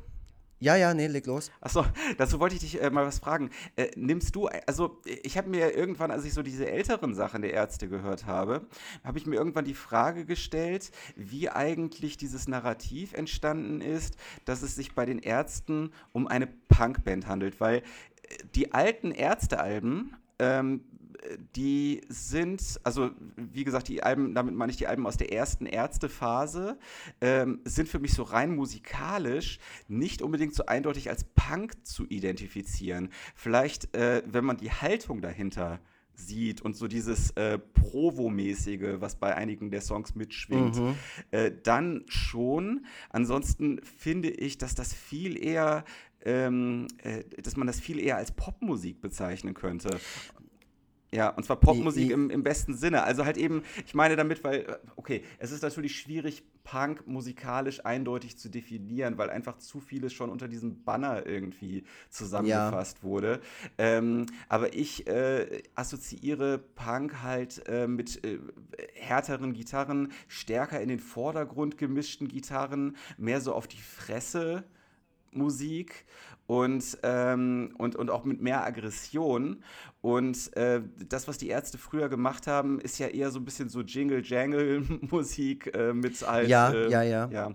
Ja, ja, nee, leg los. Achso, dazu wollte ich dich äh, mal was fragen. Äh, nimmst du, also ich habe mir irgendwann, als ich so diese älteren Sachen der Ärzte gehört habe, habe ich mir irgendwann die Frage gestellt, wie eigentlich dieses Narrativ entstanden ist, dass es sich bei den Ärzten um eine Punkband handelt, weil äh, die alten Ärztealben ähm, die sind, also wie gesagt, die Alben, damit meine ich die Alben aus der ersten Ärztephase, ähm, sind für mich so rein musikalisch nicht unbedingt so eindeutig als Punk zu identifizieren. Vielleicht, äh, wenn man die Haltung dahinter sieht und so dieses äh, Provo-mäßige, was bei einigen der Songs mitschwingt, mhm. äh, dann schon. Ansonsten finde ich, dass das viel eher ähm, äh, dass man das viel eher als Popmusik bezeichnen könnte. Ja, und zwar Popmusik im, im besten Sinne. Also halt eben, ich meine damit, weil, äh, okay, es ist natürlich schwierig, Punk musikalisch eindeutig zu definieren, weil einfach zu vieles schon unter diesem Banner irgendwie zusammengefasst ja. wurde. Ähm, aber ich äh, assoziiere Punk halt äh, mit äh, härteren Gitarren, stärker in den Vordergrund gemischten Gitarren, mehr so auf die Fresse. Musik und, ähm, und, und auch mit mehr Aggression. Und äh, das, was die Ärzte früher gemacht haben, ist ja eher so ein bisschen so Jingle-Jangle-Musik äh, mit halt. Ja, äh, ja, ja. ja.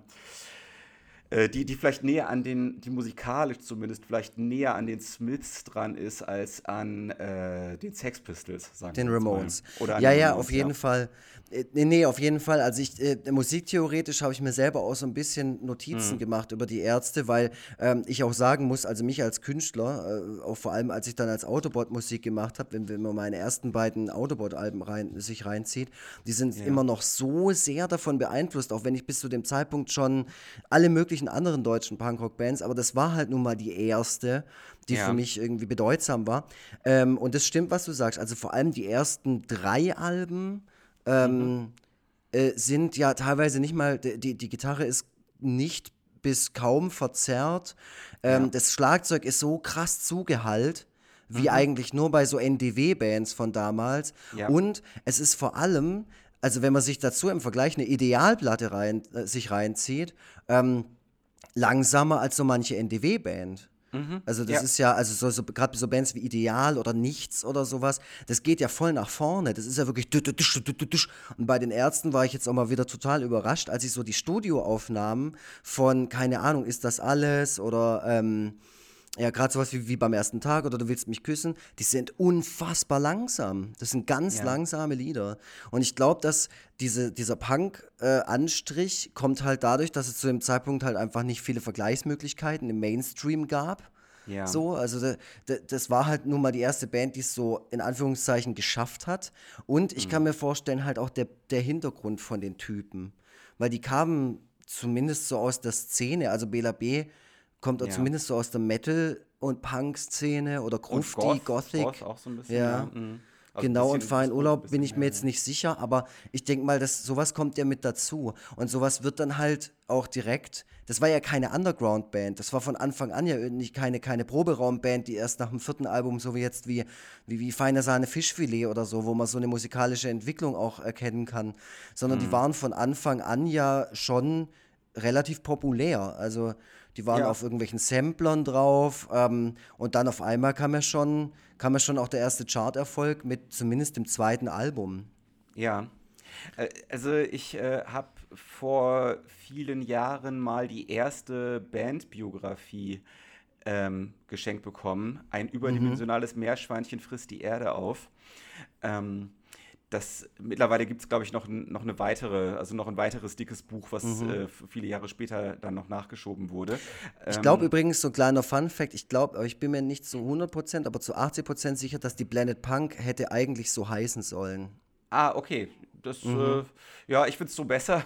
Äh, die, die vielleicht näher an den, die musikalisch zumindest, vielleicht näher an den Smiths dran ist, als an äh, den Sex Pistols, sagen Den Ramones. Oder ja, ja, Ramones, auf jeden ja. Fall. Äh, nee, nee, auf jeden Fall. Also ich, äh, musiktheoretisch habe ich mir selber auch so ein bisschen Notizen mhm. gemacht über die Ärzte, weil ähm, ich auch sagen muss, also mich als Künstler, äh, auch vor allem als ich dann als Autobot Musik gemacht habe, wenn, wenn man meine ersten beiden Autobot-Alben rein, sich reinzieht, die sind ja. immer noch so sehr davon beeinflusst, auch wenn ich bis zu dem Zeitpunkt schon alle möglichen anderen deutschen Punkrock-Bands, aber das war halt nun mal die erste, die ja. für mich irgendwie bedeutsam war. Ähm, und das stimmt, was du sagst. Also vor allem die ersten drei Alben, ähm, mhm. äh, sind ja teilweise nicht mal, die, die Gitarre ist nicht bis kaum verzerrt. Ähm, ja. Das Schlagzeug ist so krass zugehallt, wie mhm. eigentlich nur bei so NDW-Bands von damals. Ja. Und es ist vor allem, also wenn man sich dazu im Vergleich eine Idealplatte rein, äh, sich reinzieht, ähm, langsamer als so manche NDW-Band. Mhm. Also das ja. ist ja, also so, so gerade so Bands wie Ideal oder Nichts oder sowas, das geht ja voll nach vorne. Das ist ja wirklich und bei den Ärzten war ich jetzt auch mal wieder total überrascht, als ich so die Studioaufnahmen von, keine Ahnung, ist das alles oder ähm, ja, gerade sowas wie, wie beim ersten Tag oder du willst mich küssen, die sind unfassbar langsam. Das sind ganz ja. langsame Lieder. Und ich glaube, dass diese, dieser Punk-Anstrich äh, kommt halt dadurch, dass es zu dem Zeitpunkt halt einfach nicht viele Vergleichsmöglichkeiten im Mainstream gab. Ja. So, also de, de, das war halt nun mal die erste Band, die es so in Anführungszeichen geschafft hat. Und ich mhm. kann mir vorstellen, halt auch der, der Hintergrund von den Typen. Weil die kamen zumindest so aus der Szene, also Bela B kommt ja. zumindest so aus der Metal- und Punk-Szene oder Grufti, Goth, Gothic. Goth auch so ein bisschen, ja. ja. Mhm. Also genau, und Verein Urlaub bin ich mir jetzt nicht sicher, aber ich denke mal, dass sowas kommt ja mit dazu. Und sowas wird dann halt auch direkt, das war ja keine Underground-Band, das war von Anfang an ja nicht keine, keine Proberaumband, die erst nach dem vierten Album, so wie jetzt wie, wie, wie Feine Sahne Fischfilet oder so, wo man so eine musikalische Entwicklung auch erkennen kann, sondern mhm. die waren von Anfang an ja schon relativ populär. Also die waren ja. auf irgendwelchen Samplern drauf. Ähm, und dann auf einmal kam ja schon, kam ja schon auch der erste Charterfolg mit zumindest dem zweiten Album. Ja. Äh, also ich äh, habe vor vielen Jahren mal die erste Bandbiografie ähm, geschenkt bekommen. Ein überdimensionales mhm. Meerschweinchen frisst die Erde auf. Ähm, das mittlerweile gibt es, glaube ich, noch, noch eine weitere, also noch ein weiteres dickes Buch, was mhm. äh, viele Jahre später dann noch nachgeschoben wurde. Ich glaube ähm, übrigens, so ein kleiner Fun-Fact, ich glaube, ich bin mir nicht zu 100%, aber zu 80% sicher, dass die Blended Punk hätte eigentlich so heißen sollen. Ah, okay. Das, mhm. äh, ja, ich finde es so besser.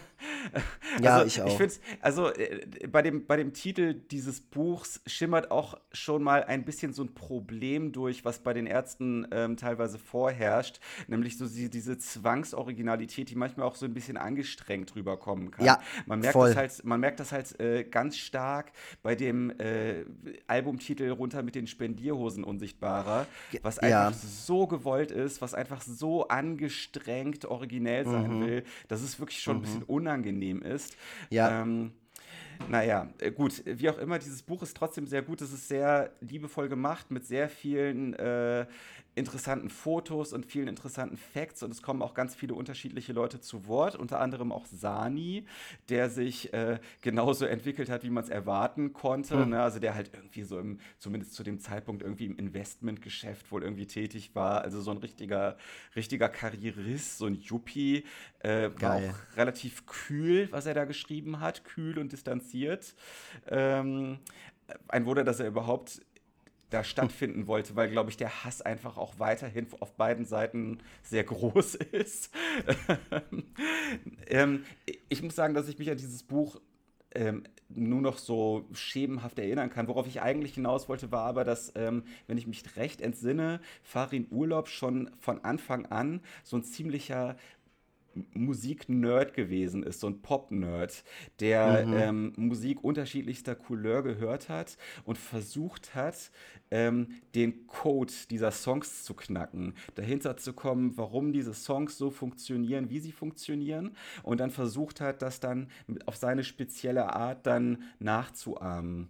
(laughs) ja, also, ich auch. Ich find's, also äh, bei, dem, bei dem Titel dieses Buchs schimmert auch schon mal ein bisschen so ein Problem durch, was bei den Ärzten ähm, teilweise vorherrscht, nämlich so die, diese Zwangsoriginalität, die manchmal auch so ein bisschen angestrengt rüberkommen kann. Ja, man merkt voll. das halt, man merkt das halt äh, ganz stark bei dem äh, Albumtitel runter mit den Spendierhosen unsichtbarer, was einfach ja. so gewollt ist, was einfach so angestrengt originell sein mhm. will, dass es wirklich schon mhm. ein bisschen unangenehm ist. Ja. Ähm, naja, äh, gut, wie auch immer, dieses Buch ist trotzdem sehr gut. Es ist sehr liebevoll gemacht mit sehr vielen äh, interessanten Fotos und vielen interessanten Facts und es kommen auch ganz viele unterschiedliche Leute zu Wort, unter anderem auch Sani, der sich äh, genauso entwickelt hat, wie man es erwarten konnte. Mhm. Ne? Also der halt irgendwie so im, zumindest zu dem Zeitpunkt irgendwie im Investmentgeschäft wohl irgendwie tätig war. Also so ein richtiger, richtiger Karrierist, so ein Yuppie. Äh, war auch relativ kühl, was er da geschrieben hat, kühl und distanziert. Ähm, ein Wunder, dass er überhaupt da stattfinden wollte, weil, glaube ich, der Hass einfach auch weiterhin auf beiden Seiten sehr groß (laughs) ist. (laughs) ähm, ich muss sagen, dass ich mich an dieses Buch ähm, nur noch so schemenhaft erinnern kann. Worauf ich eigentlich hinaus wollte, war aber, dass, ähm, wenn ich mich recht entsinne, Farin Urlaub schon von Anfang an so ein ziemlicher Musik-Nerd gewesen ist, so ein Pop-Nerd, der mhm. ähm, Musik unterschiedlichster Couleur gehört hat und versucht hat, ähm, den Code dieser Songs zu knacken, dahinter zu kommen, warum diese Songs so funktionieren, wie sie funktionieren und dann versucht hat, das dann auf seine spezielle Art dann nachzuahmen.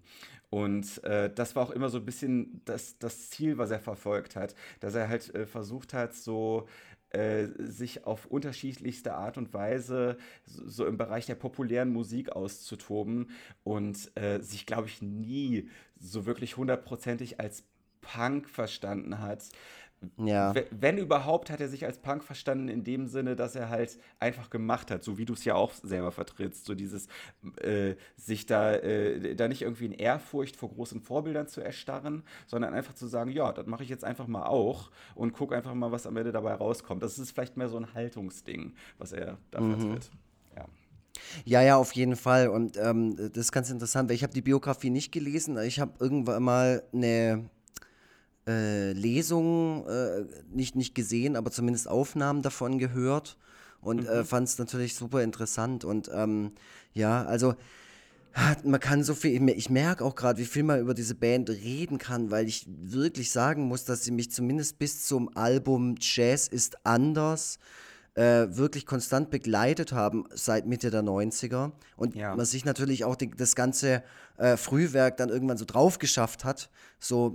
Und äh, das war auch immer so ein bisschen das, das Ziel, was er verfolgt hat, dass er halt äh, versucht hat, so äh, sich auf unterschiedlichste Art und Weise so, im Bereich der populären Musik auszutoben und äh, sich, glaube ich, nie so wirklich hundertprozentig als Punk verstanden hat. Ja. Wenn überhaupt, hat er sich als Punk verstanden in dem Sinne, dass er halt einfach gemacht hat, so wie du es ja auch selber vertrittst, so dieses äh, sich da, äh, da nicht irgendwie in Ehrfurcht vor großen Vorbildern zu erstarren, sondern einfach zu sagen, ja, das mache ich jetzt einfach mal auch und guck einfach mal, was am Ende dabei rauskommt. Das ist vielleicht mehr so ein Haltungsding, was er da mhm. vertritt. Ja. Ja, ja, auf jeden Fall. Und ähm, das ist ganz interessant, weil ich habe die Biografie nicht gelesen. Ich habe irgendwann mal eine äh, Lesungen äh, nicht, nicht gesehen, aber zumindest Aufnahmen davon gehört und äh, mhm. äh, fand es natürlich super interessant. Und ähm, ja, also man kann so viel, ich merke auch gerade, wie viel man über diese Band reden kann, weil ich wirklich sagen muss, dass sie mich zumindest bis zum Album Jazz ist anders äh, wirklich konstant begleitet haben seit Mitte der 90er und ja. man sich natürlich auch die, das ganze äh, Frühwerk dann irgendwann so drauf geschafft hat, so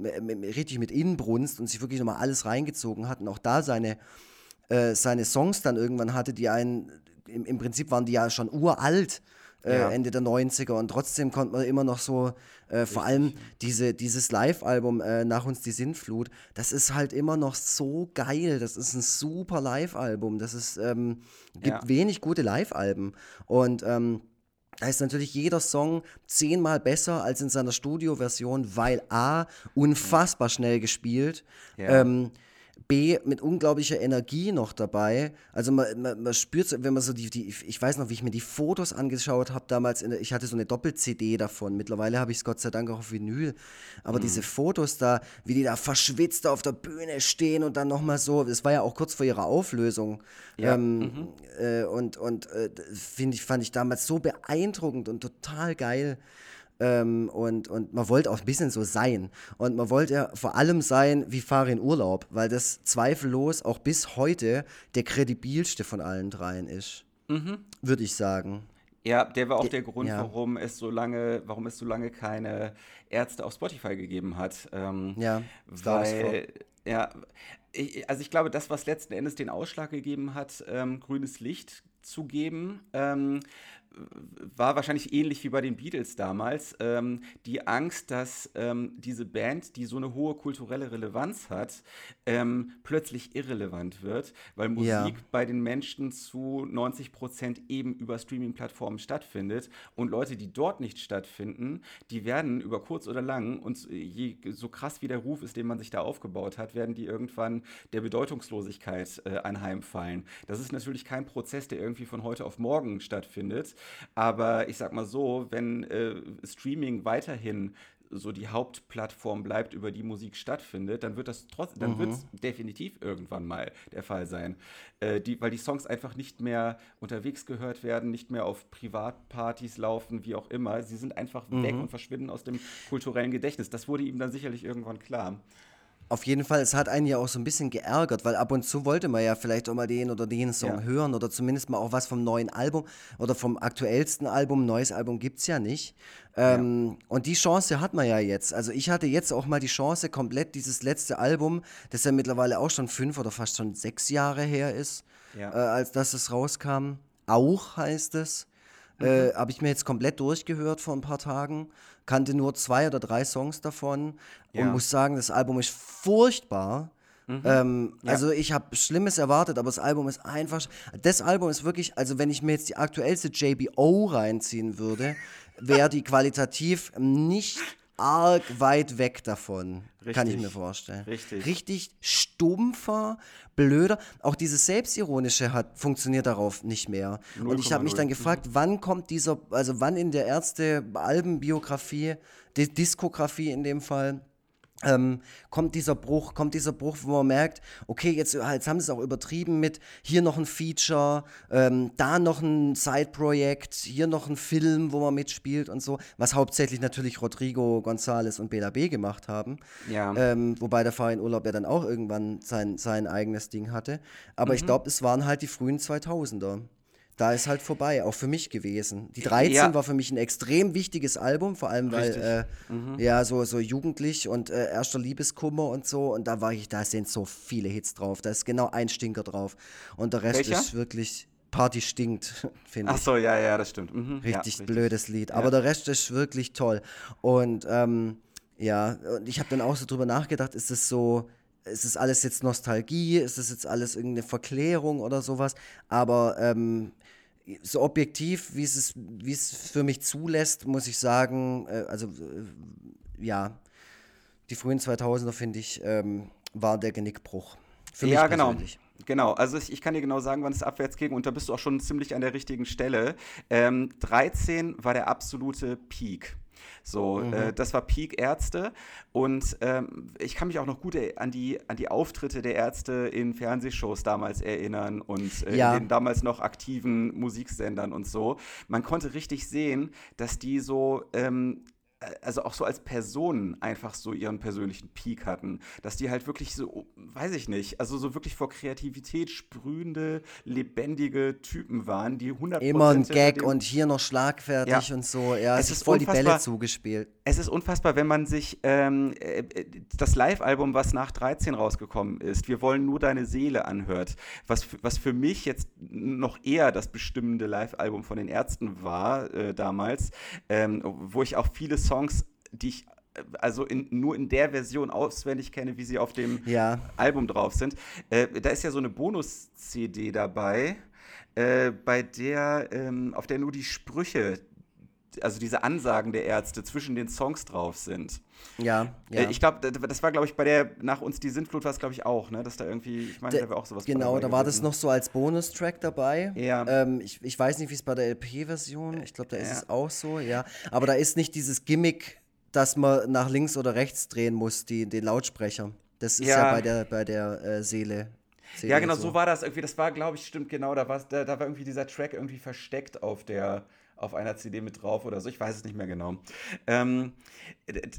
richtig mit Inbrunst und sich wirklich nochmal alles reingezogen hat und auch da seine, äh, seine Songs dann irgendwann hatte, die einen, im, im Prinzip waren die ja schon uralt, äh, ja. Ende der 90er und trotzdem konnte man immer noch so, äh, vor allem diese, dieses Live-Album äh, Nach uns die Sintflut, das ist halt immer noch so geil. Das ist ein super Live-Album. Das ist, ähm, gibt ja. wenig gute Live-Alben. Und ähm, da ist natürlich jeder Song zehnmal besser als in seiner Studioversion, weil A, unfassbar schnell gespielt. Ja. Ähm, B, mit unglaublicher Energie noch dabei. Also man, man, man spürt, wenn man so die, die, ich weiß noch, wie ich mir die Fotos angeschaut habe damals, der, ich hatte so eine Doppel-CD davon. Mittlerweile habe ich es Gott sei Dank auch auf Vinyl. Aber mhm. diese Fotos da, wie die da verschwitzt auf der Bühne stehen und dann nochmal so, das war ja auch kurz vor ihrer Auflösung. Ja. Ähm, mhm. äh, und und äh, finde ich, fand ich damals so beeindruckend und total geil. Ähm, und, und man wollte auch ein bisschen so sein. Und man wollte ja vor allem sein wie Farin Urlaub, weil das zweifellos auch bis heute der kredibilste von allen dreien ist. Mhm. Würde ich sagen. Ja, der war auch der Grund, ja. warum es so lange, warum es so lange keine Ärzte auf Spotify gegeben hat. Ähm, ja, weil, ja, ich, also ich glaube, das, was letzten Endes den Ausschlag gegeben hat, ähm, grünes Licht zu geben, ähm, war wahrscheinlich ähnlich wie bei den Beatles damals. Ähm, die Angst, dass ähm, diese Band, die so eine hohe kulturelle Relevanz hat, ähm, plötzlich irrelevant wird, weil Musik ja. bei den Menschen zu 90 Prozent eben über Streaming-Plattformen stattfindet. Und Leute, die dort nicht stattfinden, die werden über kurz oder lang, und je, so krass wie der Ruf ist, den man sich da aufgebaut hat, werden die irgendwann der Bedeutungslosigkeit äh, anheimfallen. Das ist natürlich kein Prozess, der irgendwie von heute auf morgen stattfindet. Aber ich sag mal so, wenn äh, Streaming weiterhin so die Hauptplattform bleibt, über die Musik stattfindet, dann wird das trotzdem, dann mhm. wird es definitiv irgendwann mal der Fall sein. Äh, die, weil die Songs einfach nicht mehr unterwegs gehört werden, nicht mehr auf Privatpartys laufen, wie auch immer. Sie sind einfach mhm. weg und verschwinden aus dem kulturellen Gedächtnis. Das wurde ihm dann sicherlich irgendwann klar. Auf jeden Fall, es hat einen ja auch so ein bisschen geärgert, weil ab und zu wollte man ja vielleicht auch mal den oder den Song ja. hören oder zumindest mal auch was vom neuen Album oder vom aktuellsten Album. Neues Album gibt es ja nicht. Ähm, ja. Und die Chance hat man ja jetzt. Also ich hatte jetzt auch mal die Chance, komplett dieses letzte Album, das ja mittlerweile auch schon fünf oder fast schon sechs Jahre her ist, ja. äh, als dass es rauskam. Auch heißt es. Mhm. Äh, Habe ich mir jetzt komplett durchgehört vor ein paar Tagen kannte nur zwei oder drei Songs davon ja. und muss sagen, das Album ist furchtbar. Mhm. Ähm, ja. Also ich habe Schlimmes erwartet, aber das Album ist einfach. Das Album ist wirklich, also wenn ich mir jetzt die aktuellste JBO reinziehen würde, wäre die qualitativ nicht arg weit weg davon, Richtig. kann ich mir vorstellen. Richtig. Richtig stumpfer, blöder. Auch dieses Selbstironische hat funktioniert darauf nicht mehr. 0, Und ich habe mich dann gefragt, wann kommt dieser, also wann in der Ärzte Albenbiografie, Diskografie in dem Fall, ähm, kommt dieser Bruch, kommt dieser Bruch, wo man merkt, okay, jetzt, jetzt haben sie es auch übertrieben mit hier noch ein Feature, ähm, da noch ein Side-Projekt, hier noch ein Film, wo man mitspielt und so, was hauptsächlich natürlich Rodrigo González und Bela B gemacht haben. Ja. Ähm, wobei der Farin Urlaub ja dann auch irgendwann sein, sein eigenes Ding hatte. Aber mhm. ich glaube, es waren halt die frühen 2000er da ist halt vorbei, auch für mich gewesen. Die 13 ja. war für mich ein extrem wichtiges Album, vor allem weil, äh, mhm. ja, so, so jugendlich und äh, erster Liebeskummer und so. Und da war ich, da sind so viele Hits drauf. Da ist genau ein Stinker drauf. Und der Rest Welcher? ist wirklich. Party stinkt, (laughs) finde ich. Ach so, ja, ja, das stimmt. Mhm. Richtig, ja, richtig blödes Lied. Aber der Rest ist wirklich toll. Und ähm, ja, und ich habe dann auch so drüber nachgedacht, ist es so, ist es alles jetzt Nostalgie, ist es jetzt alles irgendeine Verklärung oder sowas? Aber ähm, so objektiv, wie es, wie es für mich zulässt, muss ich sagen, äh, also äh, ja, die frühen 2000er, finde ich, ähm, war der Genickbruch. Für ja, genau. Persönlich. Genau, also ich, ich, kann dir genau sagen, wann es abwärts ging und da bist du auch schon ziemlich an der richtigen Stelle. Ähm, 13 war der absolute Peak. So, äh, mhm. äh, das war Peak Ärzte und ähm, ich kann mich auch noch gut an die, an die Auftritte der Ärzte in Fernsehshows damals erinnern und äh, ja. in den damals noch aktiven Musiksendern und so. Man konnte richtig sehen, dass die so ähm, also auch so als Personen einfach so ihren persönlichen Peak hatten, dass die halt wirklich so, weiß ich nicht, also so wirklich vor Kreativität sprühende, lebendige Typen waren, die 100% immer ein Gag und hier noch schlagfertig ja. und so, ja, es ist voll die Bälle zugespielt. Es ist unfassbar, wenn man sich ähm, äh, das Live-Album, was nach 13 rausgekommen ist, wir wollen nur deine Seele anhört, was, was für mich jetzt noch eher das bestimmende Live-Album von den Ärzten war äh, damals, ähm, wo ich auch viele Songs Songs, die ich äh, also in, nur in der Version auswendig kenne, wie sie auf dem ja. Album drauf sind. Äh, da ist ja so eine Bonus-CD dabei, äh, bei der, ähm, auf der nur die Sprüche, also diese Ansagen der Ärzte zwischen den Songs drauf sind. Ja, ja. Äh, ich glaube, das war, glaube ich, bei der nach uns die Sintflut war es, glaube ich, auch, ne? Dass da irgendwie, ich meine, da war auch sowas Genau, da war das noch so als Bonustrack dabei. Ja. Ähm, ich, ich weiß nicht, wie es bei der LP-Version, ich glaube, da ist ja. es auch so, ja. Aber da ist nicht dieses Gimmick dass man nach links oder rechts drehen muss, die, den Lautsprecher. Das ist ja, ja bei der, bei der äh, Seele. Seele. Ja, genau, so. so war das irgendwie. Das war, glaube ich, stimmt genau. Da, da, da war irgendwie dieser Track irgendwie versteckt auf der, auf einer CD mit drauf oder so. Ich weiß es nicht mehr genau. Ähm,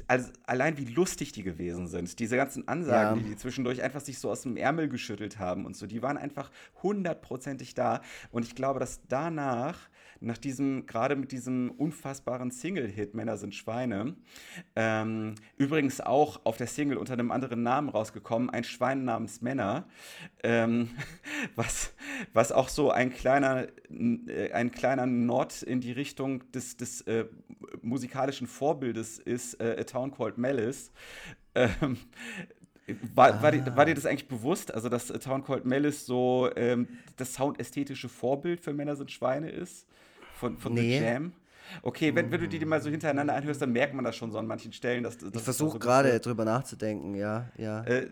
also allein wie lustig die gewesen sind, diese ganzen Ansagen, ja. die die zwischendurch einfach sich so aus dem Ärmel geschüttelt haben und so, die waren einfach hundertprozentig da. Und ich glaube, dass danach nach diesem, gerade mit diesem unfassbaren Single-Hit Männer sind Schweine, ähm, übrigens auch auf der Single unter einem anderen Namen rausgekommen, ein Schwein namens Männer, ähm, (laughs) was, was auch so ein kleiner, äh, ein kleiner Nod in die Richtung des, des äh, musikalischen Vorbildes ist, äh, A Town Called Malice. Ähm, war, war, dir, war, dir, das eigentlich bewusst, also dass A Town Called Malice so ähm, das soundästhetische Vorbild für Männer sind Schweine ist? Von, von nee. The Jam? Okay, wenn, wenn du die mal so hintereinander anhörst, dann merkt man das schon so an manchen Stellen. Dass, dass ich versuche so gerade drüber nachzudenken, ja. ja. Äh,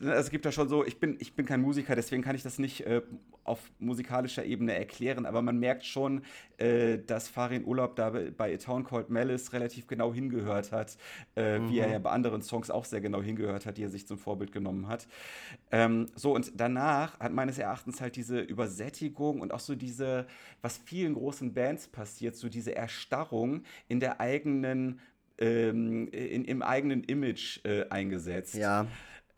also es gibt da schon so, ich bin, ich bin kein Musiker, deswegen kann ich das nicht äh, auf musikalischer Ebene erklären, aber man merkt schon, äh, dass Farin Urlaub da bei A Town Called Malice relativ genau hingehört hat, mhm. wie er mhm. ja bei anderen Songs auch sehr genau hingehört hat, die er sich zum Vorbild genommen hat. Ähm, so, und danach hat meines Erachtens halt diese Übersättigung und auch so diese, was vielen großen Bands passiert, so diese Erstarrung in der eigenen ähm, in, im eigenen Image äh, eingesetzt. Ja.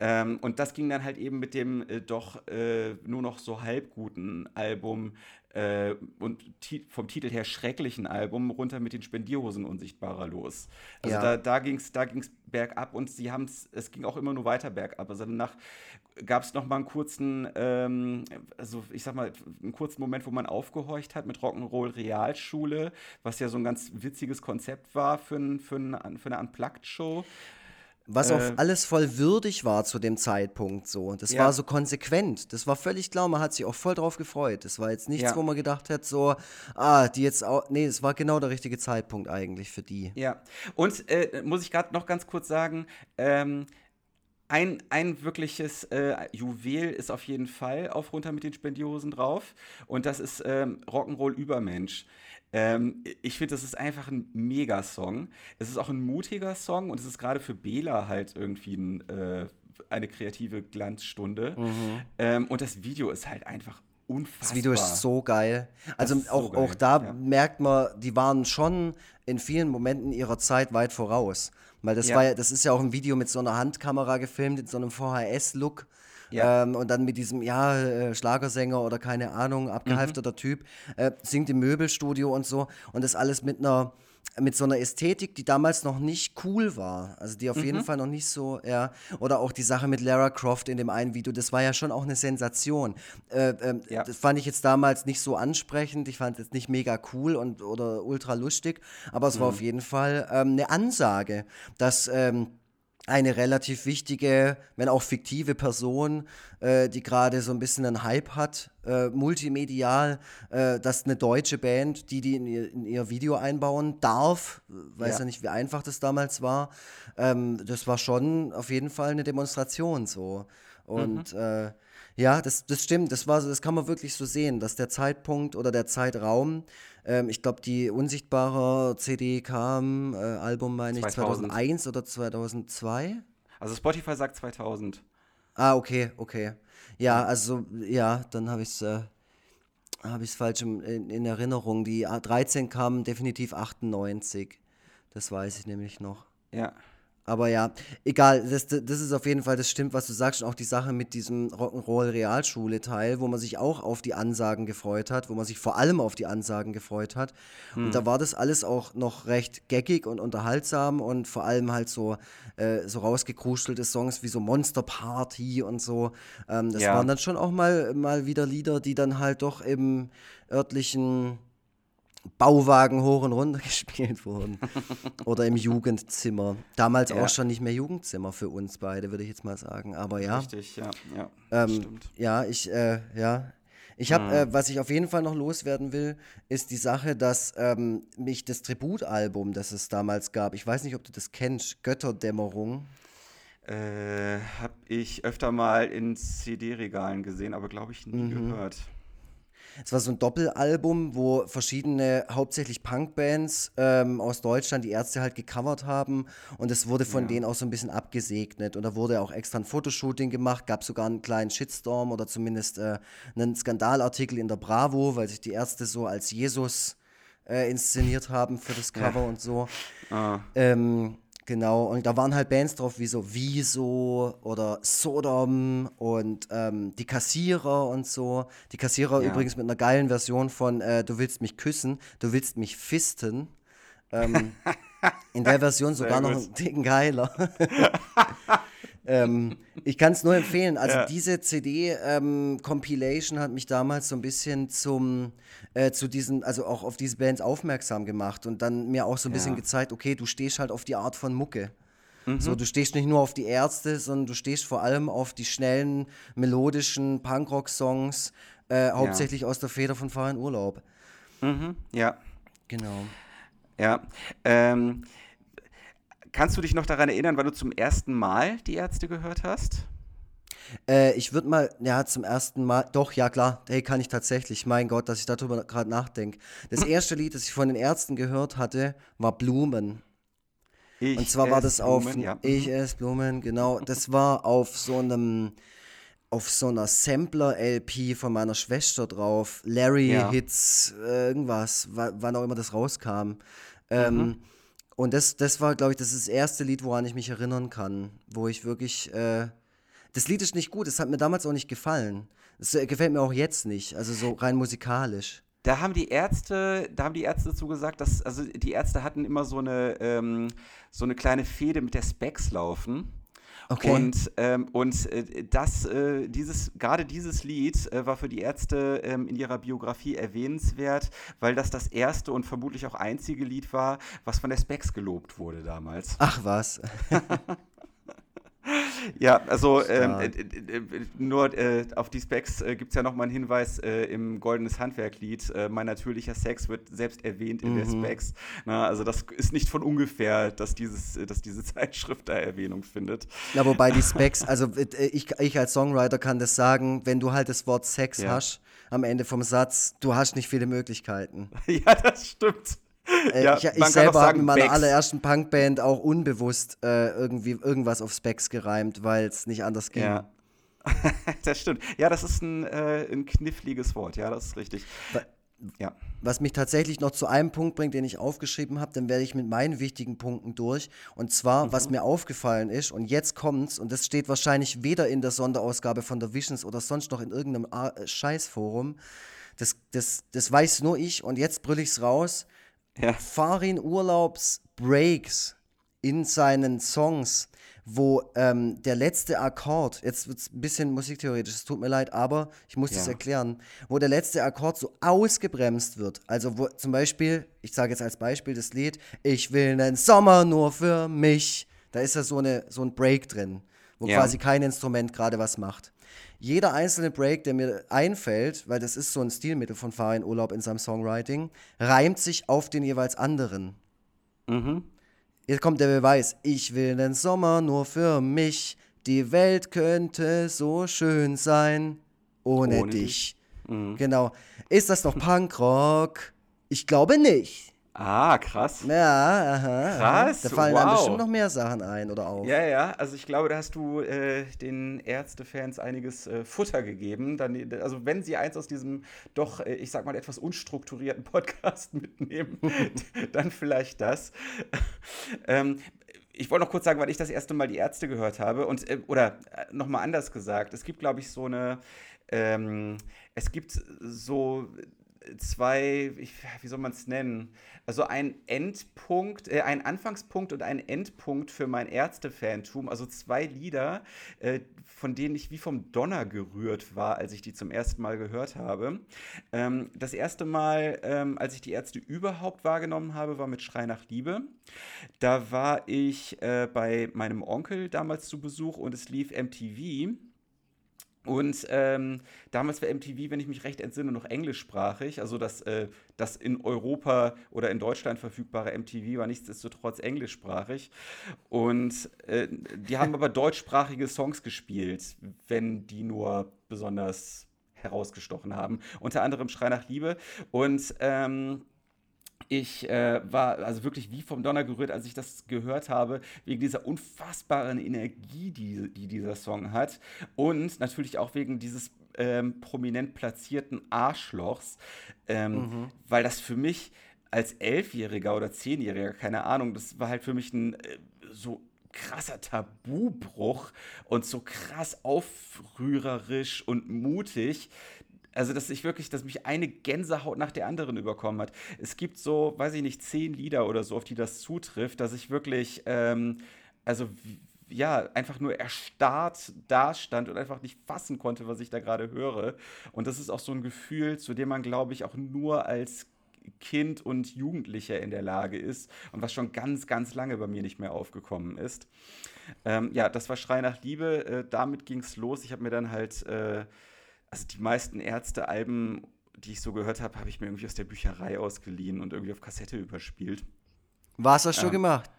Ähm, und das ging dann halt eben mit dem äh, doch äh, nur noch so halb guten Album äh, und vom Titel her schrecklichen Album runter mit den Spendierhosen unsichtbarer los. Also ja. da, da ging es da ging's bergab und sie haben es, es ging auch immer nur weiter bergab. Also danach gab es noch mal einen kurzen, ähm, also ich sag mal, einen kurzen Moment, wo man aufgehorcht hat mit Rock'n'Roll Realschule, was ja so ein ganz witziges Konzept war für, ein, für, ein, für eine Unplugged-Show. Was äh, auch alles voll würdig war zu dem Zeitpunkt so. Das ja. war so konsequent. Das war völlig klar, man hat sich auch voll drauf gefreut. Das war jetzt nichts, ja. wo man gedacht hat, so, ah, die jetzt auch. Nee, es war genau der richtige Zeitpunkt eigentlich für die. Ja. Und äh, muss ich gerade noch ganz kurz sagen, ähm, ein, ein wirkliches äh, Juwel ist auf jeden Fall auf runter mit den Spendiosen drauf. Und das ist ähm, Rock'n'Roll Übermensch. Ähm, ich finde, das ist einfach ein Megasong. Es ist auch ein mutiger Song und es ist gerade für Bela halt irgendwie ein, äh, eine kreative Glanzstunde. Mhm. Ähm, und das Video ist halt einfach unfassbar. Das Video ist so geil. Also auch, so geil. auch da ja. merkt man, die waren schon in vielen Momenten ihrer Zeit weit voraus. Weil das ja. war ja, das ist ja auch ein Video mit so einer Handkamera gefilmt, in so einem VHS-Look. Ja. Ähm, und dann mit diesem, ja, äh, Schlagersänger oder keine Ahnung, abgehalfterter mhm. Typ, äh, singt im Möbelstudio und so. Und das alles mit einer, mit so einer Ästhetik, die damals noch nicht cool war. Also die auf mhm. jeden Fall noch nicht so, ja. Oder auch die Sache mit Lara Croft in dem einen Video, das war ja schon auch eine Sensation. Äh, äh, ja. Das fand ich jetzt damals nicht so ansprechend. Ich fand es jetzt nicht mega cool und oder ultra lustig, aber es mhm. war auf jeden Fall ähm, eine Ansage, dass. Ähm, eine relativ wichtige, wenn auch fiktive Person, äh, die gerade so ein bisschen einen Hype hat, äh, multimedial, äh, dass eine deutsche Band, die die in ihr, in ihr Video einbauen darf, weiß ja. ja. nicht, wie einfach das damals war, ähm, das war schon auf jeden Fall eine Demonstration so. Und mhm. Ja, das, das stimmt, das, war, das kann man wirklich so sehen, dass der Zeitpunkt oder der Zeitraum ähm, ich glaube, die unsichtbare CD kam, äh, Album meine ich, 2001 oder 2002. Also Spotify sagt 2000. Ah, okay, okay. Ja, also, ja, dann habe ich es äh, hab falsch in, in, Erinnerung. Die A13 kam definitiv 98. Das weiß ich nämlich noch. Ja. Aber ja, egal, das, das ist auf jeden Fall, das stimmt, was du sagst. Und auch die Sache mit diesem Rock'n'Roll-Realschule-Teil, wo man sich auch auf die Ansagen gefreut hat, wo man sich vor allem auf die Ansagen gefreut hat. Hm. Und da war das alles auch noch recht geckig und unterhaltsam und vor allem halt so, äh, so rausgekruschelte Songs wie so Monster Party und so. Ähm, das ja. waren dann schon auch mal, mal wieder Lieder, die dann halt doch im örtlichen Bauwagen hoch und runter (laughs) gespielt wurden. Oder im Jugendzimmer. Damals ja. auch schon nicht mehr Jugendzimmer für uns beide, würde ich jetzt mal sagen. Aber ja. Richtig, ja. Ja, ähm, ja ich, äh, ja. Ich habe, mhm. äh, was ich auf jeden Fall noch loswerden will, ist die Sache, dass ähm, mich das Tributalbum, das es damals gab, ich weiß nicht, ob du das kennst, Götterdämmerung. Äh, habe ich öfter mal in CD-Regalen gesehen, aber glaube ich nie mhm. gehört. Es war so ein Doppelalbum, wo verschiedene, hauptsächlich Punkbands ähm, aus Deutschland die Ärzte halt gecovert haben und es wurde von ja. denen auch so ein bisschen abgesegnet und da wurde auch extra ein Fotoshooting gemacht, gab sogar einen kleinen Shitstorm oder zumindest äh, einen Skandalartikel in der Bravo, weil sich die Ärzte so als Jesus äh, inszeniert haben für das Cover ja. und so. Ah. Ähm, Genau, und da waren halt Bands drauf wie so Wieso oder Sodom und ähm, die Kassierer und so. Die Kassierer Ja. übrigens mit einer geilen Version von äh, Du willst mich küssen, du willst mich fisten. Ähm, (laughs) in der Version sogar noch einen Ticken geiler. (laughs) ähm, ich kann es nur empfehlen. Also Ja. diese CD-Compilation hat mich damals so ein bisschen zum äh, zu diesen, also auch auf diese Bands aufmerksam gemacht und dann mir auch so ein bisschen Ja. gezeigt, okay, du stehst halt auf die Art von Mucke. Mhm. So, du stehst nicht nur auf die Ärzte, sondern du stehst vor allem auf die schnellen, melodischen Punkrock-Songs, äh, hauptsächlich aus der Feder von Fahr in Urlaub. Mhm. Ja, Genau. ja. Ähm, kannst du dich noch daran erinnern, wann du zum ersten Mal die Ärzte gehört hast? Äh, ich würde mal, ja, zum ersten Mal, doch, ja klar, hey, kann ich tatsächlich, mein Gott, dass ich darüber gerade nachdenke. Das (laughs) erste Lied, das ich von den Ärzten gehört hatte, war Blumen. Ich Und zwar war das auf, Blumen, ja. ich esse Blumen, genau, das war auf so einem, auf so einer Sampler-LP von meiner Schwester drauf, Larry Ja. Hits, äh, irgendwas, wa- wann auch immer das rauskam. Ähm, Mhm. Und das, das war, glaube ich, das ist das erste Lied, woran ich mich erinnern kann, wo ich wirklich, äh, das Lied ist nicht gut, es hat mir damals auch nicht gefallen. Es äh, gefällt mir auch jetzt nicht, also so rein musikalisch. Da haben die Ärzte, da haben die Ärzte dazu gesagt, dass, also die Ärzte hatten immer so eine, ähm, so eine kleine Fehde mit der Specs laufen. Okay. Und, ähm, und äh, das, äh, dieses, gerade dieses Lied äh, war für die Ärzte ähm, in ihrer Biografie erwähnenswert, weil das das erste und vermutlich auch einzige Lied war, was von der Specs gelobt wurde damals. Ach was. (laughs) Ja, also ähm, äh, äh, äh, nur äh, auf die Specs äh, gibt es ja nochmal einen Hinweis äh, im Goldenes Handwerk-Lied. Äh, mein natürlicher Sex wird selbst erwähnt in der Mhm. Specs. Na, also das ist nicht von ungefähr, dass, dieses, dass diese (laughs) Zeitschrift da Erwähnung findet. Ja, wobei die Specs, also ich, ich als Songwriter kann das sagen, wenn du halt das Wort Sex Ja. hast am Ende vom Satz, du hast nicht viele Möglichkeiten. (laughs) ja, das stimmt. Äh, Ja, ich ich selber habe in meiner Becks. allerersten Punkband auch unbewusst äh, irgendwie irgendwas auf Specs gereimt, weil es nicht anders ging. Ja. (laughs) das stimmt. Ja, das ist ein, äh, ein kniffliges Wort, ja, das ist richtig. Wa- Ja. Was mich tatsächlich noch zu einem Punkt bringt, den ich aufgeschrieben habe, dann werde ich mit meinen wichtigen Punkten durch. Und zwar, was mir aufgefallen ist, und jetzt kommt's, und das steht wahrscheinlich weder in der Sonderausgabe von der Visions oder sonst noch in irgendeinem äh, Scheißforum. Das, das, das weiß nur ich und jetzt brüll ich's raus. Ja. Farin Urlaubs Breaks in seinen Songs, wo ähm, der letzte Akkord, jetzt wird es ein bisschen musiktheoretisch, es tut mir leid, aber ich muss das Ja. erklären, wo der letzte Akkord so ausgebremst wird. Also wo zum Beispiel, ich sage jetzt als Beispiel das Lied, ich will einen Sommer nur für mich. Da ist ja so, eine, so ein Break drin, wo Ja. quasi kein Instrument gerade was macht. Jeder einzelne Break, der mir einfällt, weil das ist so ein Stilmittel von Farin Urlaub in seinem Songwriting, reimt sich auf den jeweils anderen. Mhm. Jetzt kommt der Beweis. Ich will den Sommer nur für mich. Die Welt könnte so schön sein ohne, Ohne dich. Mhm. Genau. Ist das noch Punkrock? Ich glaube nicht. Ah, krass. Ja, aha. Krass. Da fallen einem wow. bestimmt noch mehr Sachen ein oder auf. Ja, ja, also ich glaube, da hast du äh, den Ärztefans einiges äh, Futter gegeben. Dann, also wenn sie eins aus diesem doch, äh, ich sag mal, etwas unstrukturierten (laughs) Podcast mitnehmen, (laughs) dann vielleicht das. ähm, ich wollte noch kurz sagen, weil ich das erste Mal die Ärzte gehört habe. Und, äh, oder äh, nochmal anders gesagt, es gibt, glaube ich, so eine, ähm, es gibt so zwei, ich, wie soll man es nennen? Also ein Endpunkt, äh, ein Anfangspunkt und ein Endpunkt für mein Ärzte-Fantum. Also zwei Lieder, äh, von denen ich wie vom Donner gerührt war, als ich die zum ersten Mal gehört habe. Ähm, das erste Mal, ähm, als ich die Ärzte überhaupt wahrgenommen habe, war mit Schrei nach Liebe. Da war ich äh, bei meinem Onkel damals zu Besuch und es lief MTV. Und ähm, damals war MTV, wenn ich mich recht entsinne, noch englischsprachig. Also das, äh, das in Europa oder in Deutschland verfügbare MTV war nichtsdestotrotz englischsprachig. Und äh, die haben aber deutschsprachige Songs gespielt, wenn die nur besonders herausgestochen haben. Unter anderem Schrei nach Liebe. Und ähm, ich äh, war also wirklich wie vom Donner gerührt, als ich das gehört habe, wegen dieser unfassbaren Energie, die, die dieser Song hat. Und natürlich auch wegen dieses ähm, prominent platzierten Arschlochs, ähm, weil das für mich als Elfjähriger oder Zehnjähriger, keine Ahnung, das war halt für mich ein äh, so krasser Tabubruch und so krass aufrührerisch und mutig. Also, dass ich wirklich, dass mich eine Gänsehaut nach der anderen überkommen hat. Es gibt so, weiß ich nicht, zehn Lieder oder so, auf die das zutrifft, dass ich wirklich, ähm, also ja, einfach nur erstarrt dastand und einfach nicht fassen konnte, was ich da gerade höre. Und das ist auch so ein Gefühl, zu dem man, glaube ich, auch nur als Kind und Jugendlicher in der Lage ist und was schon ganz, ganz lange bei mir nicht mehr aufgekommen ist. Ähm, ja, das war Schrei nach Liebe. Äh, damit ging es los. Ich habe mir dann halt, äh, also die meisten Ärzte-Alben, die ich so gehört habe, habe ich mir irgendwie aus der Bücherei ausgeliehen und irgendwie auf Kassette überspielt. Was hast du ähm, gemacht?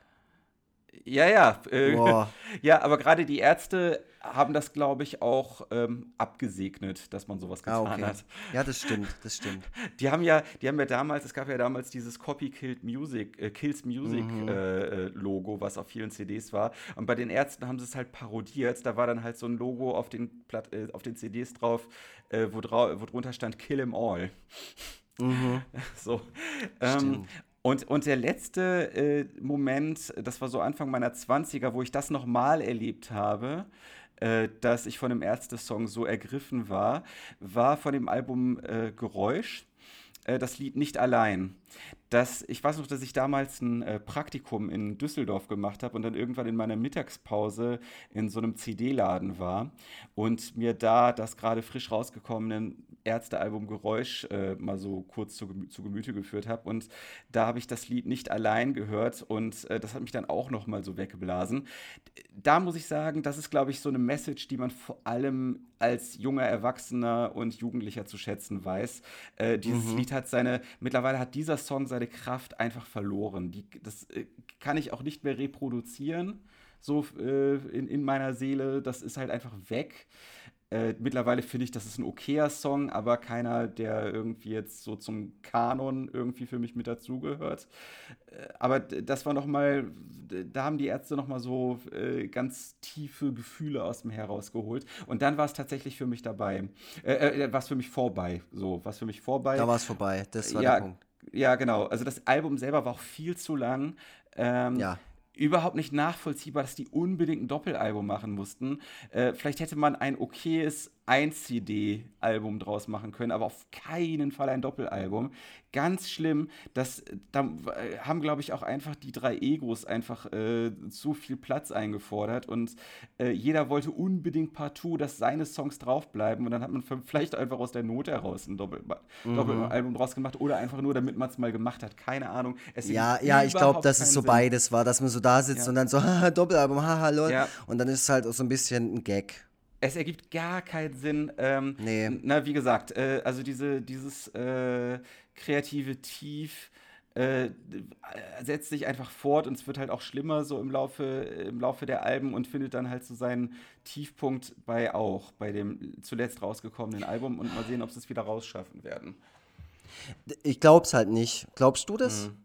Ja, ja. Äh, (laughs) ja, aber gerade die Ärzte haben das, glaube ich, auch ähm, abgesegnet, dass man sowas ah, getan ah, okay. hat. Ja, das stimmt, das stimmt. (laughs) Die haben ja, die haben ja damals, es gab ja damals dieses Copy Killed Music, äh, Kills Music mhm. äh, äh Logo, was auf vielen CDs war. Und bei den Ärzten haben sie es halt parodiert. Da war dann halt so ein Logo auf den, Platt, äh, auf den CDs drauf, äh, wo, drau wo drunter stand Kill 'em all. Mhm. (laughs) So. Ähm, und, und der letzte äh, Moment, das war so Anfang meiner 20er, wo ich das nochmal erlebt habe, äh, dass ich von einem Ärzte-Song so ergriffen war, war von dem Album äh, Geräusch äh, das Lied Nicht allein dass ich weiß noch, dass ich damals ein äh, Praktikum in Düsseldorf gemacht habe und dann irgendwann in meiner Mittagspause in so einem CD-Laden war und mir da das gerade frisch rausgekommene Ärztealbum Geräusch äh, mal so kurz zu, zu Gemüte geführt habe und da habe ich das Lied nicht allein gehört und äh, das hat mich dann auch noch mal so weggeblasen. Da muss ich sagen, das ist glaube ich so eine Message, die man vor allem als junger Erwachsener und Jugendlicher zu schätzen weiß. Äh, dieses mhm. Lied hat seine, mittlerweile hat dieser Song seine Kraft einfach verloren. Die, das äh, kann ich auch nicht mehr reproduzieren, so äh, in, in meiner Seele. Das ist halt einfach weg. Äh, mittlerweile finde ich, das ist ein okayer Song, aber keiner, der irgendwie jetzt so zum Kanon irgendwie für mich mit dazugehört. Äh, aber das war noch mal, da haben die Ärzte noch mal so äh, ganz tiefe Gefühle aus dem herausgeholt. Und dann war es tatsächlich für mich dabei, äh, äh, war es für mich vorbei, so, was für mich vorbei. Da war es vorbei, das war ja, der Punkt. Ja, genau. Also das Album selber war auch viel zu lang. Ähm, ja überhaupt nicht nachvollziehbar, dass die unbedingt ein Doppelalbum machen mussten. Äh, vielleicht hätte man ein okayes ein CD-Album draus machen können, aber auf keinen Fall ein Doppelalbum. Ganz schlimm, dass da äh, haben, glaube ich, auch einfach die drei Egos einfach äh, zu viel Platz eingefordert und äh, jeder wollte unbedingt partout, dass seine Songs draufbleiben und dann hat man vielleicht einfach aus der Not heraus ein Doppel mhm. Doppelalbum draus gemacht oder einfach nur, damit man es mal gemacht hat. Keine Ahnung. ja, ja, ich glaube, dass es so Sinn. beides war, dass man so da sitzt ja. und dann so, haha, (laughs) Doppelalbum, haha, lol. Ja. Und dann ist es halt auch so ein bisschen ein Gag es ergibt gar keinen Sinn. Ähm, nee. Na, wie gesagt, äh, also diese, dieses äh, kreative Tief äh, setzt sich einfach fort und es wird halt auch schlimmer so im Laufe, im Laufe der Alben und findet dann halt so seinen Tiefpunkt bei auch, bei dem zuletzt rausgekommenen Album und mal sehen, ob sie es wieder rausschaffen werden. Ich glaub's halt nicht. Glaubst du das? Mhm.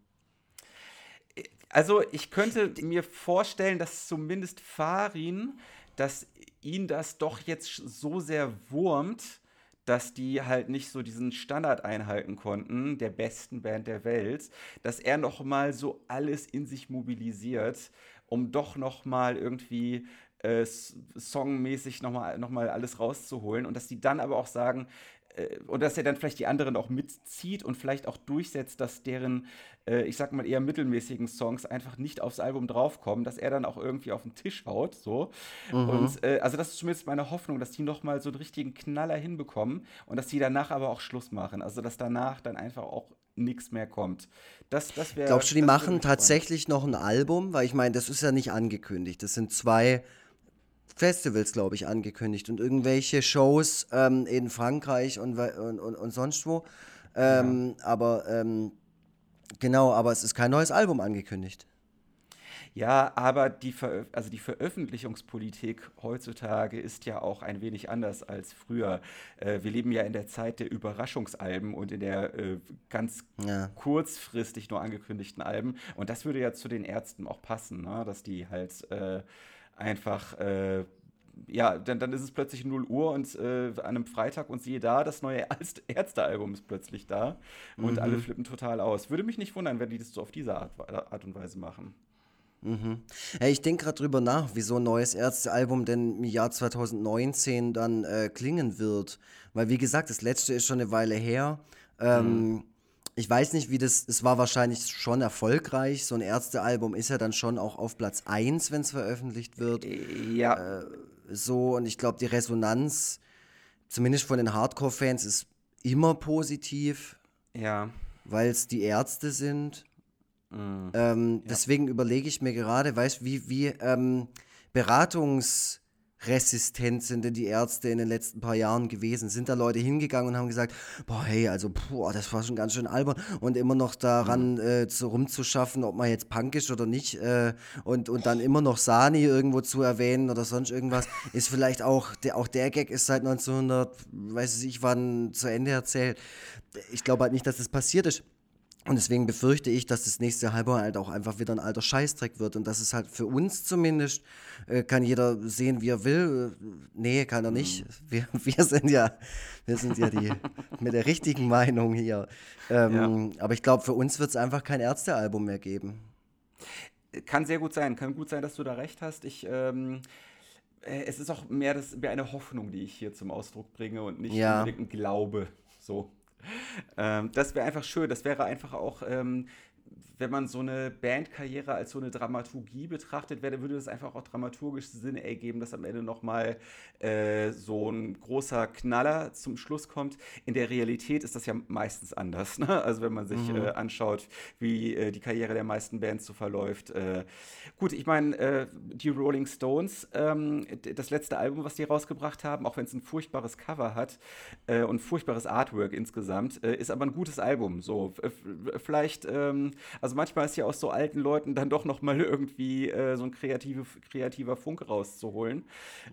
Also ich könnte mir vorstellen, dass zumindest Farin dass ihn das doch jetzt so sehr wurmt, dass die halt nicht so diesen Standard einhalten konnten, der besten Band der Welt, dass er noch mal so alles in sich mobilisiert, um doch noch mal irgendwie äh, songmäßig noch mal, noch mal alles rauszuholen und dass die dann aber auch sagen, und dass er dann vielleicht die anderen auch mitzieht und vielleicht auch durchsetzt, dass deren, äh, ich sag mal, eher mittelmäßigen Songs einfach nicht aufs Album draufkommen, dass er dann auch irgendwie auf den Tisch haut, so. Mhm. Und äh, also das ist zumindest meine Hoffnung, dass die nochmal so einen richtigen Knaller hinbekommen und dass die danach aber auch Schluss machen. Also dass danach dann einfach auch nichts mehr kommt. Das, das wär, Glaubst du, die machen tatsächlich noch ein Album? Weil ich meine, das ist ja nicht angekündigt. Das sind zwei Festivals, glaube ich, angekündigt und irgendwelche Shows ähm, in Frankreich und, und, und, und sonst wo. Ähm, ja. Aber ähm, genau, aber es ist kein neues Album angekündigt. Ja, aber die, Ver also die Veröffentlichungspolitik heutzutage ist ja auch ein wenig anders als früher. Äh, wir leben ja in der Zeit der Überraschungsalben und in der äh, ganz ja. kurzfristig nur angekündigten Alben. Und das würde ja zu den Ärzten auch passen, ne? dass die halt äh, einfach, äh, ja, dann, dann ist es plötzlich 0 Uhr und äh, an einem Freitag und siehe da, das neue (laughs) Ärztealbum ist plötzlich da und mhm. alle flippen total aus. Würde mich nicht wundern, wenn die das so auf diese Art, Art und Weise machen. Mhm. Ja, ich denke gerade drüber nach, wie so ein neues Ärztealbum denn im Jahr 2019 dann äh, klingen wird. Weil, wie gesagt, das letzte ist schon eine Weile her. Ähm, mhm. Ich weiß nicht, wie das, es war wahrscheinlich schon erfolgreich. So ein Ärztealbum ist ja dann schon auch auf Platz 1, wenn es veröffentlicht wird. Ja. Äh, so, und ich glaube, die Resonanz, zumindest von den Hardcore-Fans, ist immer positiv. Ja. Weil es die Ärzte sind. Mhm. Ähm, ja. Deswegen überlege ich mir gerade, weißt du, wie, wie ähm, Beratungs- resistent sind denn die Ärzte in den letzten paar Jahren gewesen? Sind da Leute hingegangen und haben gesagt, boah, hey, also, boah, das war schon ganz schön albern und immer noch daran mhm. äh, zu, rumzuschaffen, ob man jetzt Punk ist oder nicht äh, und, und dann immer noch Sani irgendwo zu erwähnen oder sonst irgendwas, (laughs) ist vielleicht auch, der, auch der Gag ist seit 1900, weiß ich wann, zu Ende erzählt. Ich glaube halt nicht, dass das passiert ist. Und deswegen befürchte ich, dass das nächste Halbjahr halt auch einfach wieder ein alter Scheißdreck wird. Und das ist halt für uns zumindest, äh, kann jeder sehen, wie er will. Nee, kann er nicht. Mhm. Wir, (laughs) wir sind ja, wir sind ja die (laughs) mit der richtigen Meinung hier. Ähm, ja. Aber ich glaube, für uns wird es einfach kein Ärztealbum mehr geben. Kann sehr gut sein. Kann gut sein, dass du da recht hast. Ich. Ähm äh, es ist auch mehr, das, mehr eine Hoffnung, die ich hier zum Ausdruck bringe und nicht ja. unbedingt ein Glaube. So. Ähm, das wäre einfach schön. Das wäre einfach auch ähm, wenn man so eine Bandkarriere als so eine Dramaturgie betrachtet, würde das einfach auch dramaturgisch Sinn ergeben, dass am Ende nochmal äh, so ein großer Knaller zum Schluss kommt. In der Realität ist das ja meistens anders. Ne? Also wenn man sich mhm. äh, anschaut, wie äh, die Karriere der meisten Bands so verläuft. Äh, gut, ich meine, äh, die Rolling Stones, ähm, das letzte Album, was die rausgebracht haben, auch wenn es ein furchtbares Cover hat äh, und furchtbares Artwork insgesamt, ist aber ein gutes Album. So, vielleicht, ähm, also manchmal ist ja aus so alten Leuten dann doch noch mal irgendwie äh, so ein kreative, kreativer Funk rauszuholen.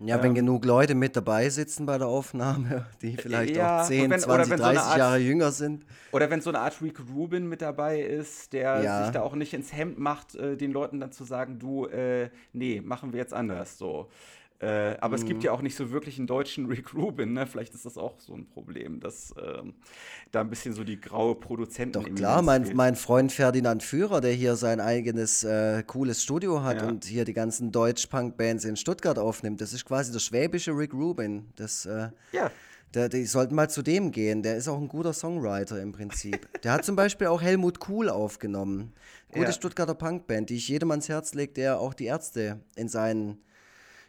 Ja, ähm, wenn genug Leute mit dabei sitzen bei der Aufnahme, (laughs) die vielleicht ja, auch 10, wenn, 20, 30 so Art, Jahre jünger sind. Oder wenn so eine Art Rick Rubin mit dabei ist, der ja. sich da auch nicht ins Hemd macht, äh, den Leuten dann zu sagen, du, äh, nee, machen wir jetzt anders. So. Äh, aber mhm. es gibt mhm. ja auch nicht so wirklich einen deutschen (laughs) Rick Rubin, ne? Vielleicht ist das auch so ein Problem, dass ähm, da ein bisschen so die graue Produzenten. Doch klar, mein, mein Freund Ferdinand Führer, der hier sein eigenes äh, cooles Studio hat ja. und hier die ganzen Deutsch-Punk-Bands in Stuttgart aufnimmt, das ist quasi der schwäbische Rick Rubin. Das, äh, ja. Der, die sollten mal zu dem gehen. Der ist auch ein guter Songwriter im Prinzip. Der hat zum Beispiel auch Helmut Kuhl aufgenommen. Gute ja. Stuttgarter Punkband, die ich jedem ans Herz lege, der auch die Ärzte in seinen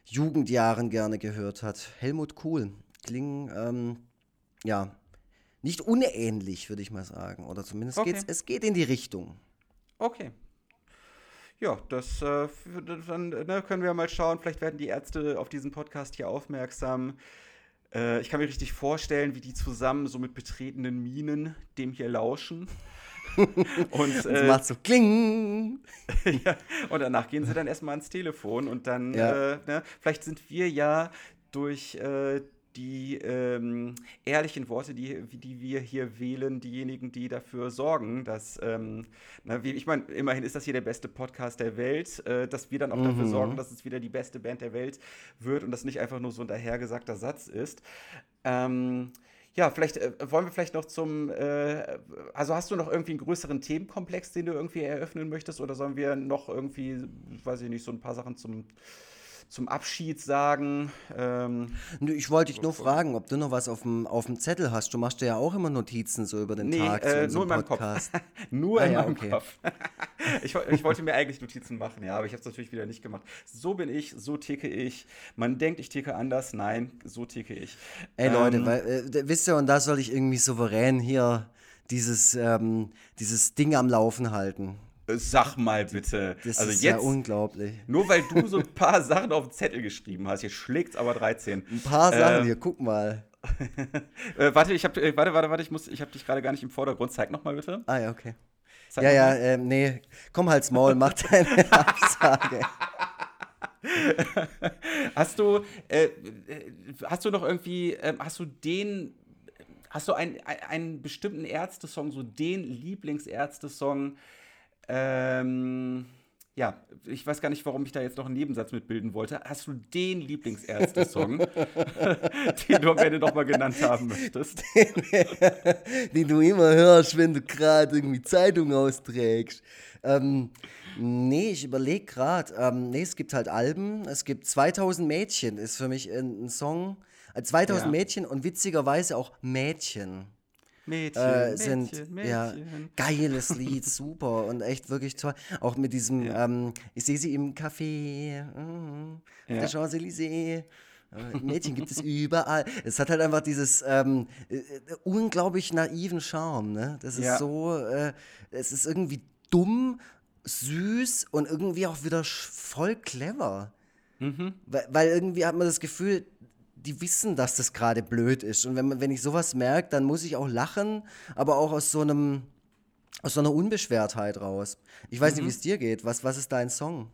Jugendjahren gerne gehört hat. Helmut Kohl klingen, ähm, ja, nicht unähnlich, würde ich mal sagen. Oder zumindest okay. geht's, es geht in die Richtung. Okay. Ja, das äh, dann ne, können wir mal schauen. Vielleicht werden die Ärzte auf diesen Podcast hier aufmerksam. Äh, ich kann mir richtig vorstellen, wie die zusammen so mit betretenen Minen dem hier lauschen. (laughs) und äh, macht so kling. (laughs) ja, und danach gehen sie dann erstmal ans Telefon und dann, ja. äh, ne, vielleicht sind wir ja durch äh, die ähm, ehrlichen Worte, die, die wir hier wählen, diejenigen, die dafür sorgen, dass, ähm, na, wie, ich meine, immerhin ist das hier der beste Podcast der Welt, äh, dass wir dann auch mhm. dafür sorgen, dass es wieder die beste Band der Welt wird und das nicht einfach nur so ein dahergesagter Satz ist. Ähm, ja, vielleicht äh, wollen wir vielleicht noch zum, äh, also hast du noch irgendwie einen größeren Themenkomplex, den du irgendwie eröffnen möchtest? Oder sollen wir noch irgendwie, weiß ich nicht, so ein paar Sachen zum zum Abschied sagen. Ähm, ich wollte dich nur fragen, ob du noch was auf dem, auf dem Zettel hast. Du machst ja auch immer Notizen so über den nee, Tag. Äh, nur in meinem Podcast. Kopf. (laughs) nur ah, in ja, meinem okay. Kopf. (laughs) ich, ich, wollte mir eigentlich Notizen machen, ja, aber ich habe es natürlich wieder nicht gemacht. So bin ich, so ticke ich. Man denkt, ich ticke anders. Nein, so ticke ich. Ey Leute, ähm, weil, äh, wisst ihr, und da soll ich irgendwie souverän hier dieses, ähm, dieses Ding am Laufen halten. Sag mal bitte. Das also ist jetzt, ja unglaublich. Nur weil du so (laughs) ein paar Sachen auf den Zettel geschrieben hast. Hier schlägt es aber 13. Ein paar Sachen hier, guck mal. (laughs) äh, warte, ich hab, äh, warte, warte, warte, ich, muss, ich habe dich gerade gar nicht im Vordergrund. Zeig nochmal bitte. Ah ja, okay. Zeig ja, ja, äh, nee. Komm halt's Maul, mach (laughs) deine Absage. hast du, äh, äh, hast du noch irgendwie, ähm, hast du den Hast du einen, einen bestimmten Ärzte-Song, so den Lieblingsärzte-Song, ähm, ja, ich weiß gar nicht, warum ich da jetzt noch einen Nebensatz mitbilden wollte. Hast du den Lieblingsärzte-Song, (laughs) den du am Ende nochmal genannt haben möchtest? (laughs) den du immer hörst, wenn du gerade irgendwie Zeitung austrägst. Ähm, Nee, ich überlege gerade. Ähm, nee, es gibt halt Alben. Es gibt 2000 Mädchen, ist für mich ein, ein Song. Äh, 2000 Ja. Mädchen und witzigerweise auch Mädchen. Mädchen, Äh, sind Mädchen, ja Mädchen. geiles (laughs) Lied, super und echt wirklich toll. Auch mit diesem, Ja. ähm, ich sehe sie im Café, mm, Ja. der Champs-Élysées. Äh, Mädchen gibt es überall. Es hat halt einfach dieses ähm, äh, unglaublich naiven Charme. Ne? Das ist Ja. so, äh, es ist irgendwie dumm, süß und irgendwie auch wieder voll clever. Mhm. Weil, weil irgendwie hat man das Gefühl, die wissen, dass das gerade blöd ist. Und wenn, man, wenn ich sowas merke, dann muss ich auch lachen, aber auch aus so einem, aus so einer Unbeschwertheit raus. Ich weiß nicht, wie es dir geht. Was, was ist dein Song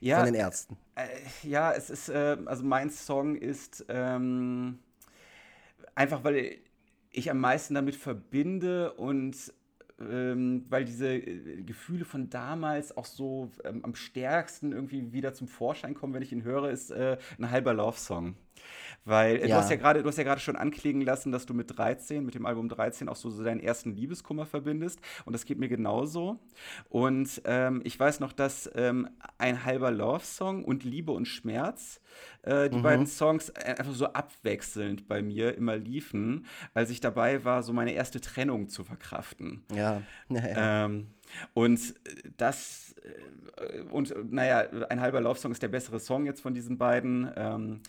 Mhm. Ja, von den Ärzten? Äh, ja, es ist, äh, also mein Song ist ähm, einfach, weil ich am meisten damit verbinde und ähm, weil diese äh, Gefühle von damals auch so ähm, am stärksten irgendwie wieder zum Vorschein kommen, wenn ich ihn höre, ist äh, ein halber Love-Song. Weil äh, Ja. du hast ja gerade, du hast ja gerade schon anklingen lassen, dass du mit 13, mit dem Album 13 auch so, so deinen ersten Liebeskummer verbindest. Und das geht mir genauso. Und ähm, ich weiß noch, dass ähm, ein halber Love-Song und Liebe und Schmerz, äh, die beiden Songs äh, einfach so abwechselnd bei mir immer liefen, als ich dabei war, so meine erste Trennung zu verkraften. Ja. (laughs) ja, ja. Ähm, und äh, das, äh, und äh, naja, ein halber Love-Song ist der bessere Song jetzt von diesen beiden. Ähm,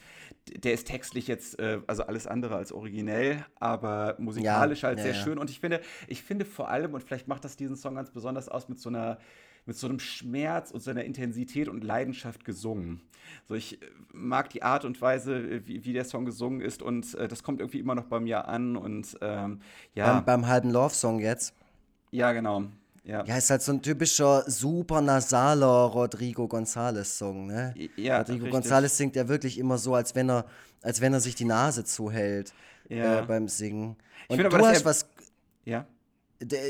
der ist textlich jetzt, äh, also alles andere als originell, aber musikalisch halt ja, sehr ja. schön. Und ich finde, ich finde vor allem, und vielleicht macht das diesen Song ganz besonders aus, mit so einer mit so einem Schmerz und so einer Intensität und Leidenschaft gesungen. So, ich mag die Art und Weise, wie, wie der Song gesungen ist und äh, das kommt irgendwie immer noch bei mir an und ähm, ja, Beim, beim halben Love-Song jetzt. ja, genau. Ja. Ja, ist halt so ein typischer super nasaler Rodrigo González-Song, ne? Ja, Rodrigo. González singt ja wirklich immer so, als wenn er, als wenn er sich die Nase zuhält Ja. äh, beim Singen. Und finde du aber, hast was Ja.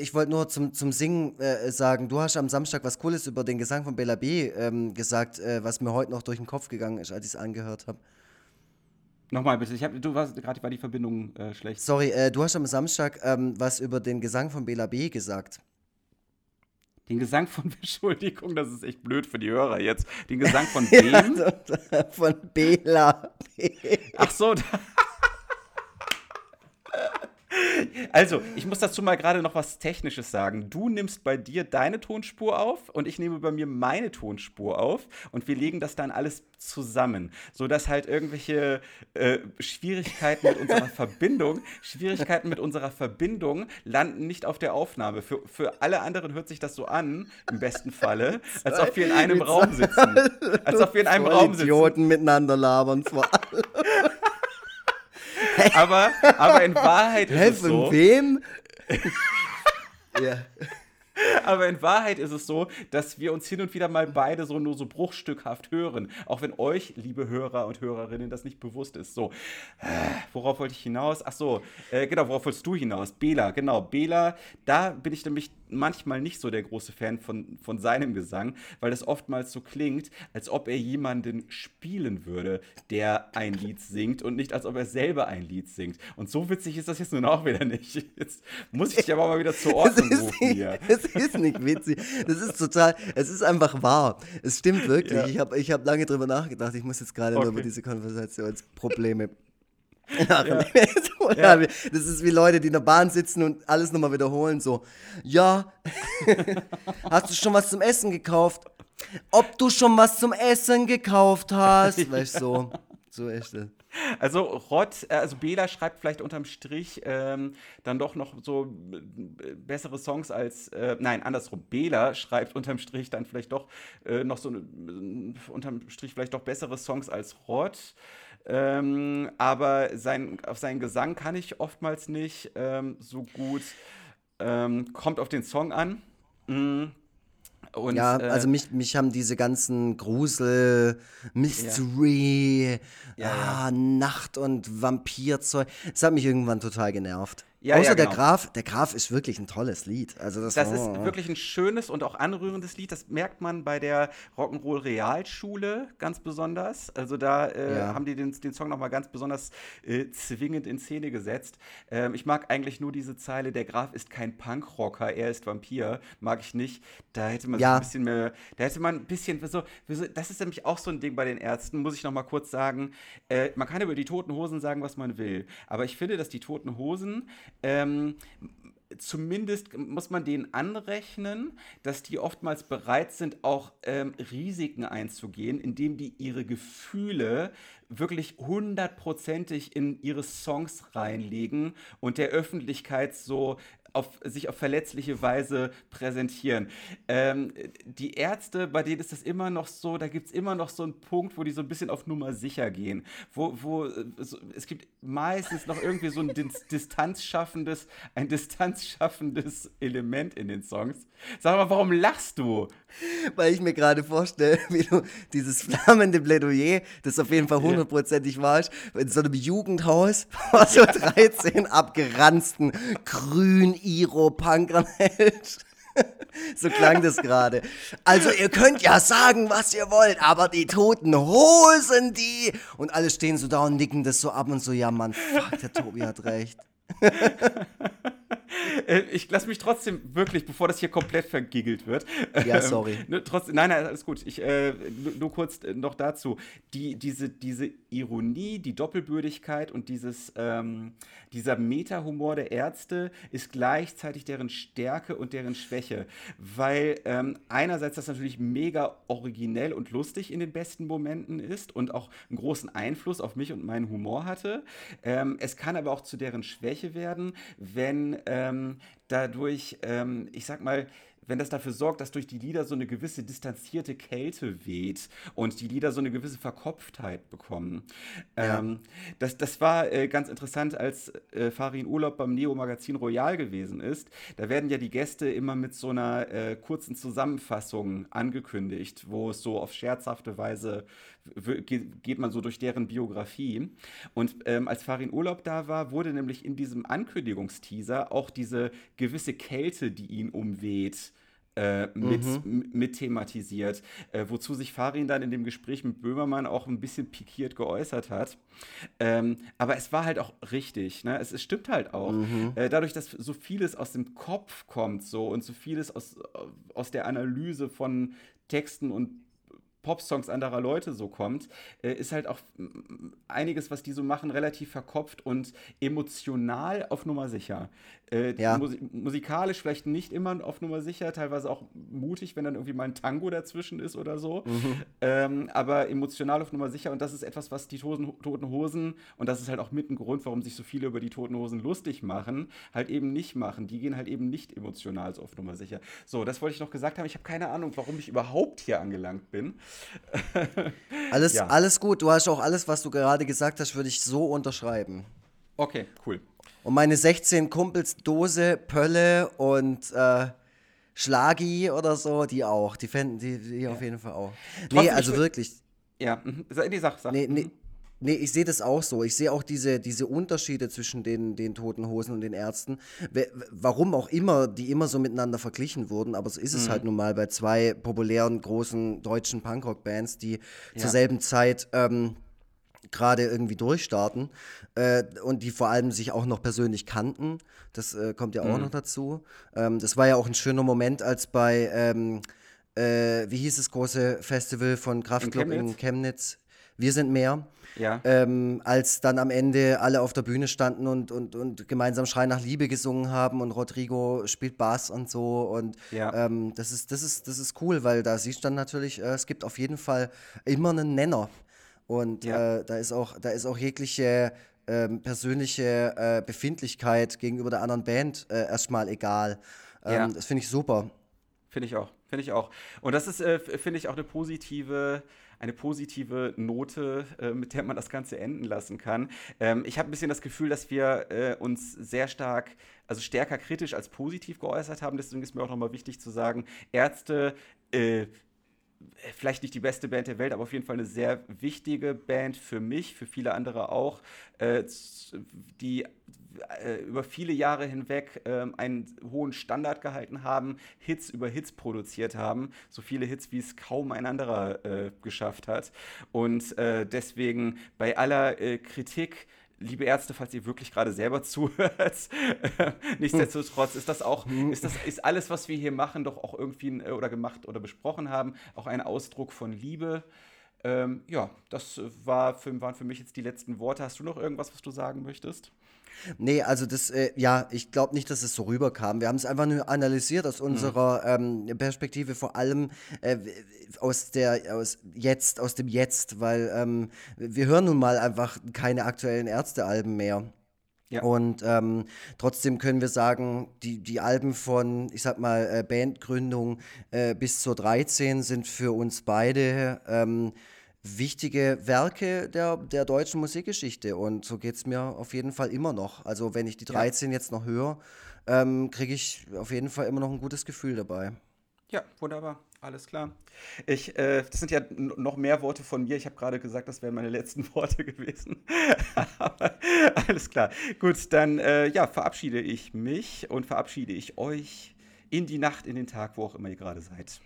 Ich wollte nur zum, zum Singen äh, sagen, du hast am Samstag was Cooles über den Gesang von Bella B. Ähm, gesagt, äh, was mir heute noch durch den Kopf gegangen ist, als ich es angehört habe. Nochmal bitte, ich hab, du warst gerade war die Verbindung äh, schlecht. Sorry, äh, du hast am Samstag ähm, was über den Gesang von Bella B. gesagt. Den Gesang von (laughs) Entschuldigung, das ist echt blöd für die Hörer jetzt. Den Gesang von (laughs) wem? von Bella B. Ach so. da- (laughs) Also, ich muss dazu mal gerade noch was Technisches sagen. Du nimmst bei dir deine Tonspur auf und ich nehme bei mir meine Tonspur auf und wir legen das dann alles zusammen, sodass halt irgendwelche äh, Schwierigkeiten mit unserer (laughs) Verbindung, Schwierigkeiten mit unserer Verbindung landen nicht auf der Aufnahme. Für, für alle anderen hört sich das so an, im besten Falle, (laughs) als ob wir in einem Raum sitzen. Als ob wir in einem Raum sitzen. Idioten miteinander labern zwar. (laughs) Aber, aber in Wahrheit ist Hä, es von so. wem? (laughs) ja. Aber in Wahrheit ist es so, dass wir uns hin und wieder mal beide so nur so bruchstückhaft hören. Auch wenn euch, liebe Hörer und Hörerinnen, das nicht bewusst ist. So, äh, worauf wollte ich hinaus? Ach so, äh, genau, worauf wolltest du hinaus? Bela, genau. Bela, da bin ich nämlich manchmal nicht so der große Fan von, von seinem Gesang, weil das oftmals so klingt, als ob er jemanden spielen würde, der ein Lied singt und nicht als ob er selber ein Lied singt. Und so witzig ist das jetzt nun auch wieder nicht. Jetzt muss ich dich aber mal wieder zur (laughs) Ordnung rufen nicht, hier. (laughs) es ist nicht witzig. Das ist total, es ist einfach wahr. Es stimmt wirklich. Ja. Ich habe ich hab lange drüber nachgedacht. Ich muss jetzt gerade nur Okay. über diese Konversationsprobleme (laughs) (laughs) Ja. Das ist wie Leute, die in der Bahn sitzen und alles nochmal wiederholen. So, ja, (laughs) hast du schon was zum Essen gekauft? Ob du schon was zum Essen gekauft hast? (laughs) Weißt du, so, so echt. das. Also Rott, äh, also Bela schreibt vielleicht unterm Strich ähm, dann doch noch so äh, bessere Songs als, äh, nein, andersrum, Bela schreibt unterm Strich dann vielleicht doch äh, noch so, äh, unterm Strich vielleicht doch bessere Songs als Rott. Ähm, aber sein, auf seinen Gesang kann ich oftmals nicht ähm, so gut. Ähm, kommt auf den Song an. Mm. Und, Ja, äh, also mich, mich haben diese ganzen Grusel, Mystery, Ja, ah, Nacht- und Vampirzeug, das hat mich irgendwann total genervt. Ja, Außer ja, genau. der Graf, der Graf ist wirklich ein tolles Lied. Also das, das oh. ist wirklich ein schönes und auch anrührendes Lied. Das merkt man bei der Rock'n'Roll Realschule ganz besonders. Also da äh, ja. haben die den, den Song nochmal ganz besonders äh, zwingend in Szene gesetzt. Ähm, ich mag eigentlich nur diese Zeile, der Graf ist kein Punkrocker, er ist Vampir. Mag ich nicht. Da hätte man so ein bisschen mehr, da hätte man ein bisschen, so, das ist nämlich auch so ein Ding bei den Ärzten, muss ich nochmal kurz sagen. Äh, man kann über die Toten Hosen sagen, was man will. Aber ich finde, dass die Toten Hosen ähm, zumindest muss man denen anrechnen, dass die oftmals bereit sind, auch ähm, Risiken einzugehen, indem die ihre Gefühle wirklich hundertprozentig in ihre Songs reinlegen und der Öffentlichkeit so auf, sich auf verletzliche Weise präsentieren. Ähm, die Ärzte, bei denen ist das immer noch so, da gibt es immer noch so einen Punkt, wo die so ein bisschen auf Nummer sicher gehen. Wo, wo so, es gibt meistens noch irgendwie so ein (laughs) distanzschaffendes, ein distanzschaffendes Element in den Songs. Sag mal, warum lachst du? Weil ich mir gerade vorstelle, (laughs) wie du dieses flammende Plädoyer, das auf jeden Fall hundertprozentig war, in so einem Jugendhaus (laughs) vor so 13 abgeranzten grün Iro-Punkern hält. (laughs) so klang das gerade. Also ihr könnt ja sagen, was ihr wollt, aber die toten Hosen, die... Und alle stehen so da und nicken das so ab und so, ja Mann, fuck, der Tobi hat recht. (laughs) Äh, ich lasse mich trotzdem wirklich, bevor das hier komplett vergiggelt wird. Ja, ähm, sorry. Ähm, trotzdem, nein, nein, alles gut. Ich, äh, nur kurz äh, noch dazu. Die, diese, diese Ironie, die Doppelbürdigkeit und dieses, ähm, dieser Meta-Humor der Ärzte ist gleichzeitig deren Stärke und deren Schwäche. Weil ähm, einerseits das natürlich mega originell und lustig in den besten Momenten ist und auch einen großen Einfluss auf mich und meinen Humor hatte. Ähm, es kann aber auch zu deren Schwäche werden, wenn ähm, dadurch, ähm, ich sag mal, wenn das dafür sorgt, dass durch die Lieder so eine gewisse distanzierte Kälte weht und die Lieder so eine gewisse Verkopftheit bekommen. Ja. Ähm, das, das war äh, ganz interessant, als äh, Farin Urlaub beim Neo-Magazin Royal gewesen ist. Da werden ja die Gäste immer mit so einer äh, kurzen Zusammenfassung angekündigt, wo es so auf scherzhafte Weise geht man so durch deren Biografie. Und ähm, als Farin Urlaub da war, wurde nämlich in diesem Ankündigungsteaser auch diese gewisse Kälte, die ihn umweht, äh, mit, mhm. mit thematisiert, äh, wozu sich Farin dann in dem Gespräch mit Böhmermann auch ein bisschen pikiert geäußert hat. Ähm, aber es war halt auch richtig, ne? es, es stimmt halt auch. Mhm. Äh, dadurch, dass so vieles aus dem Kopf kommt so und so vieles aus, aus der Analyse von Texten und Pop-Songs anderer Leute so kommt, äh, ist halt auch einiges, was die so machen, relativ verkopft und emotional auf Nummer sicher. Äh, ja. Musi musikalisch vielleicht nicht immer auf Nummer sicher, teilweise auch mutig, wenn dann irgendwie mal ein Tango dazwischen ist oder so. Mhm. Ähm, aber emotional auf Nummer sicher und das ist etwas, was die Toten, Toten Hosen, und das ist halt auch mit ein Grund, warum sich so viele über die Toten Hosen lustig machen, halt eben nicht machen. Die gehen halt eben nicht emotional so auf Nummer sicher. So, das wollte ich noch gesagt haben. Ich habe keine Ahnung, warum ich überhaupt hier angelangt bin. (laughs) alles, ja. alles gut. Du hast auch alles, was du gerade gesagt hast, würde ich so unterschreiben. Okay, cool. Und meine 16 Kumpels Dose, Pölle und äh, Schlagi oder so, die auch. Die fänden die, die ja. auf jeden Fall auch. Trotzdem, nee, also wirklich. Ja, mhm. die Sache. Nee, nee, mhm. nee, ich sehe das auch so. Ich sehe auch diese, diese Unterschiede zwischen den, den Toten Hosen und den Ärzten. Warum auch immer, die immer so miteinander verglichen wurden, aber so ist es mhm. halt nun mal bei zwei populären, großen deutschen Punkrock-Bands, die ja. zur selben Zeit. Ähm, gerade irgendwie durchstarten äh, und die vor allem sich auch noch persönlich kannten. Das äh, kommt ja auch mhm. noch dazu. Ähm, das war ja auch ein schöner Moment, als bei, ähm, äh, wie hieß das große Festival von Kraftklub in, in Chemnitz? Wir sind mehr. Ja. Ähm, als dann am Ende alle auf der Bühne standen und, und, und gemeinsam Schrei nach Liebe gesungen haben und Rodrigo spielt Bass und so. Und ja. ähm, das, ist, das, ist, das ist cool, weil da siehst du dann natürlich, äh, es gibt auf jeden Fall immer einen Nenner. Und ja. äh, da, ist auch, da ist auch jegliche ähm, persönliche äh, Befindlichkeit gegenüber der anderen Band äh, erstmal egal. Ähm, ja. Das finde ich super. Finde ich auch. Finde ich auch. Und das ist, äh, finde ich, auch eine positive eine positive Note, äh, mit der man das Ganze enden lassen kann. Ähm, ich habe ein bisschen das Gefühl, dass wir äh, uns sehr stark, also stärker kritisch als positiv geäußert haben. Deswegen ist mir auch nochmal wichtig zu sagen, Ärzte äh, vielleicht nicht die beste Band der Welt, aber auf jeden Fall eine sehr wichtige Band für mich, für viele andere auch, äh, die äh, über viele Jahre hinweg äh, einen hohen Standard gehalten haben, Hits über Hits produziert haben, so viele Hits, wie es kaum ein anderer äh, geschafft hat. Und äh, deswegen bei aller Kritik liebe Ärzte, falls ihr wirklich gerade selber (laughs) zuhört, nichtsdestotrotz ist das auch, ist das, ist alles, was wir hier machen, doch auch irgendwie oder gemacht oder besprochen haben, auch ein Ausdruck von Liebe. Ähm, ja, das war für, waren für mich jetzt die letzten Worte. Hast du noch irgendwas, was du sagen möchtest? Nee, also das, äh, ja, ich glaube nicht, dass es so rüberkam. Wir haben es einfach nur analysiert aus unserer mhm. ähm, Perspektive, vor allem äh, aus der, aus jetzt, aus dem Jetzt, weil ähm, wir hören nun mal einfach keine aktuellen Ärztealben mehr. Ja. Und ähm, trotzdem können wir sagen, die, die Alben von, ich sag mal, äh, Bandgründung äh, bis zur 13 sind für uns beide ähm, wichtige Werke der, der deutschen Musikgeschichte. Und so geht es mir auf jeden Fall immer noch. Also wenn ich die 13 ja. jetzt noch höre, ähm, kriege ich auf jeden Fall immer noch ein gutes Gefühl dabei. Ja, wunderbar. Alles klar. Ich, äh, das sind ja noch mehr Worte von mir. Ich habe gerade gesagt, das wären meine letzten (laughs) Worte gewesen. (laughs) Aber alles klar. Gut, dann äh, ja, verabschiede ich mich und verabschiede ich euch in die Nacht, in den Tag, wo auch immer ihr gerade seid.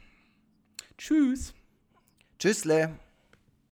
Tschüss. Tschüssle.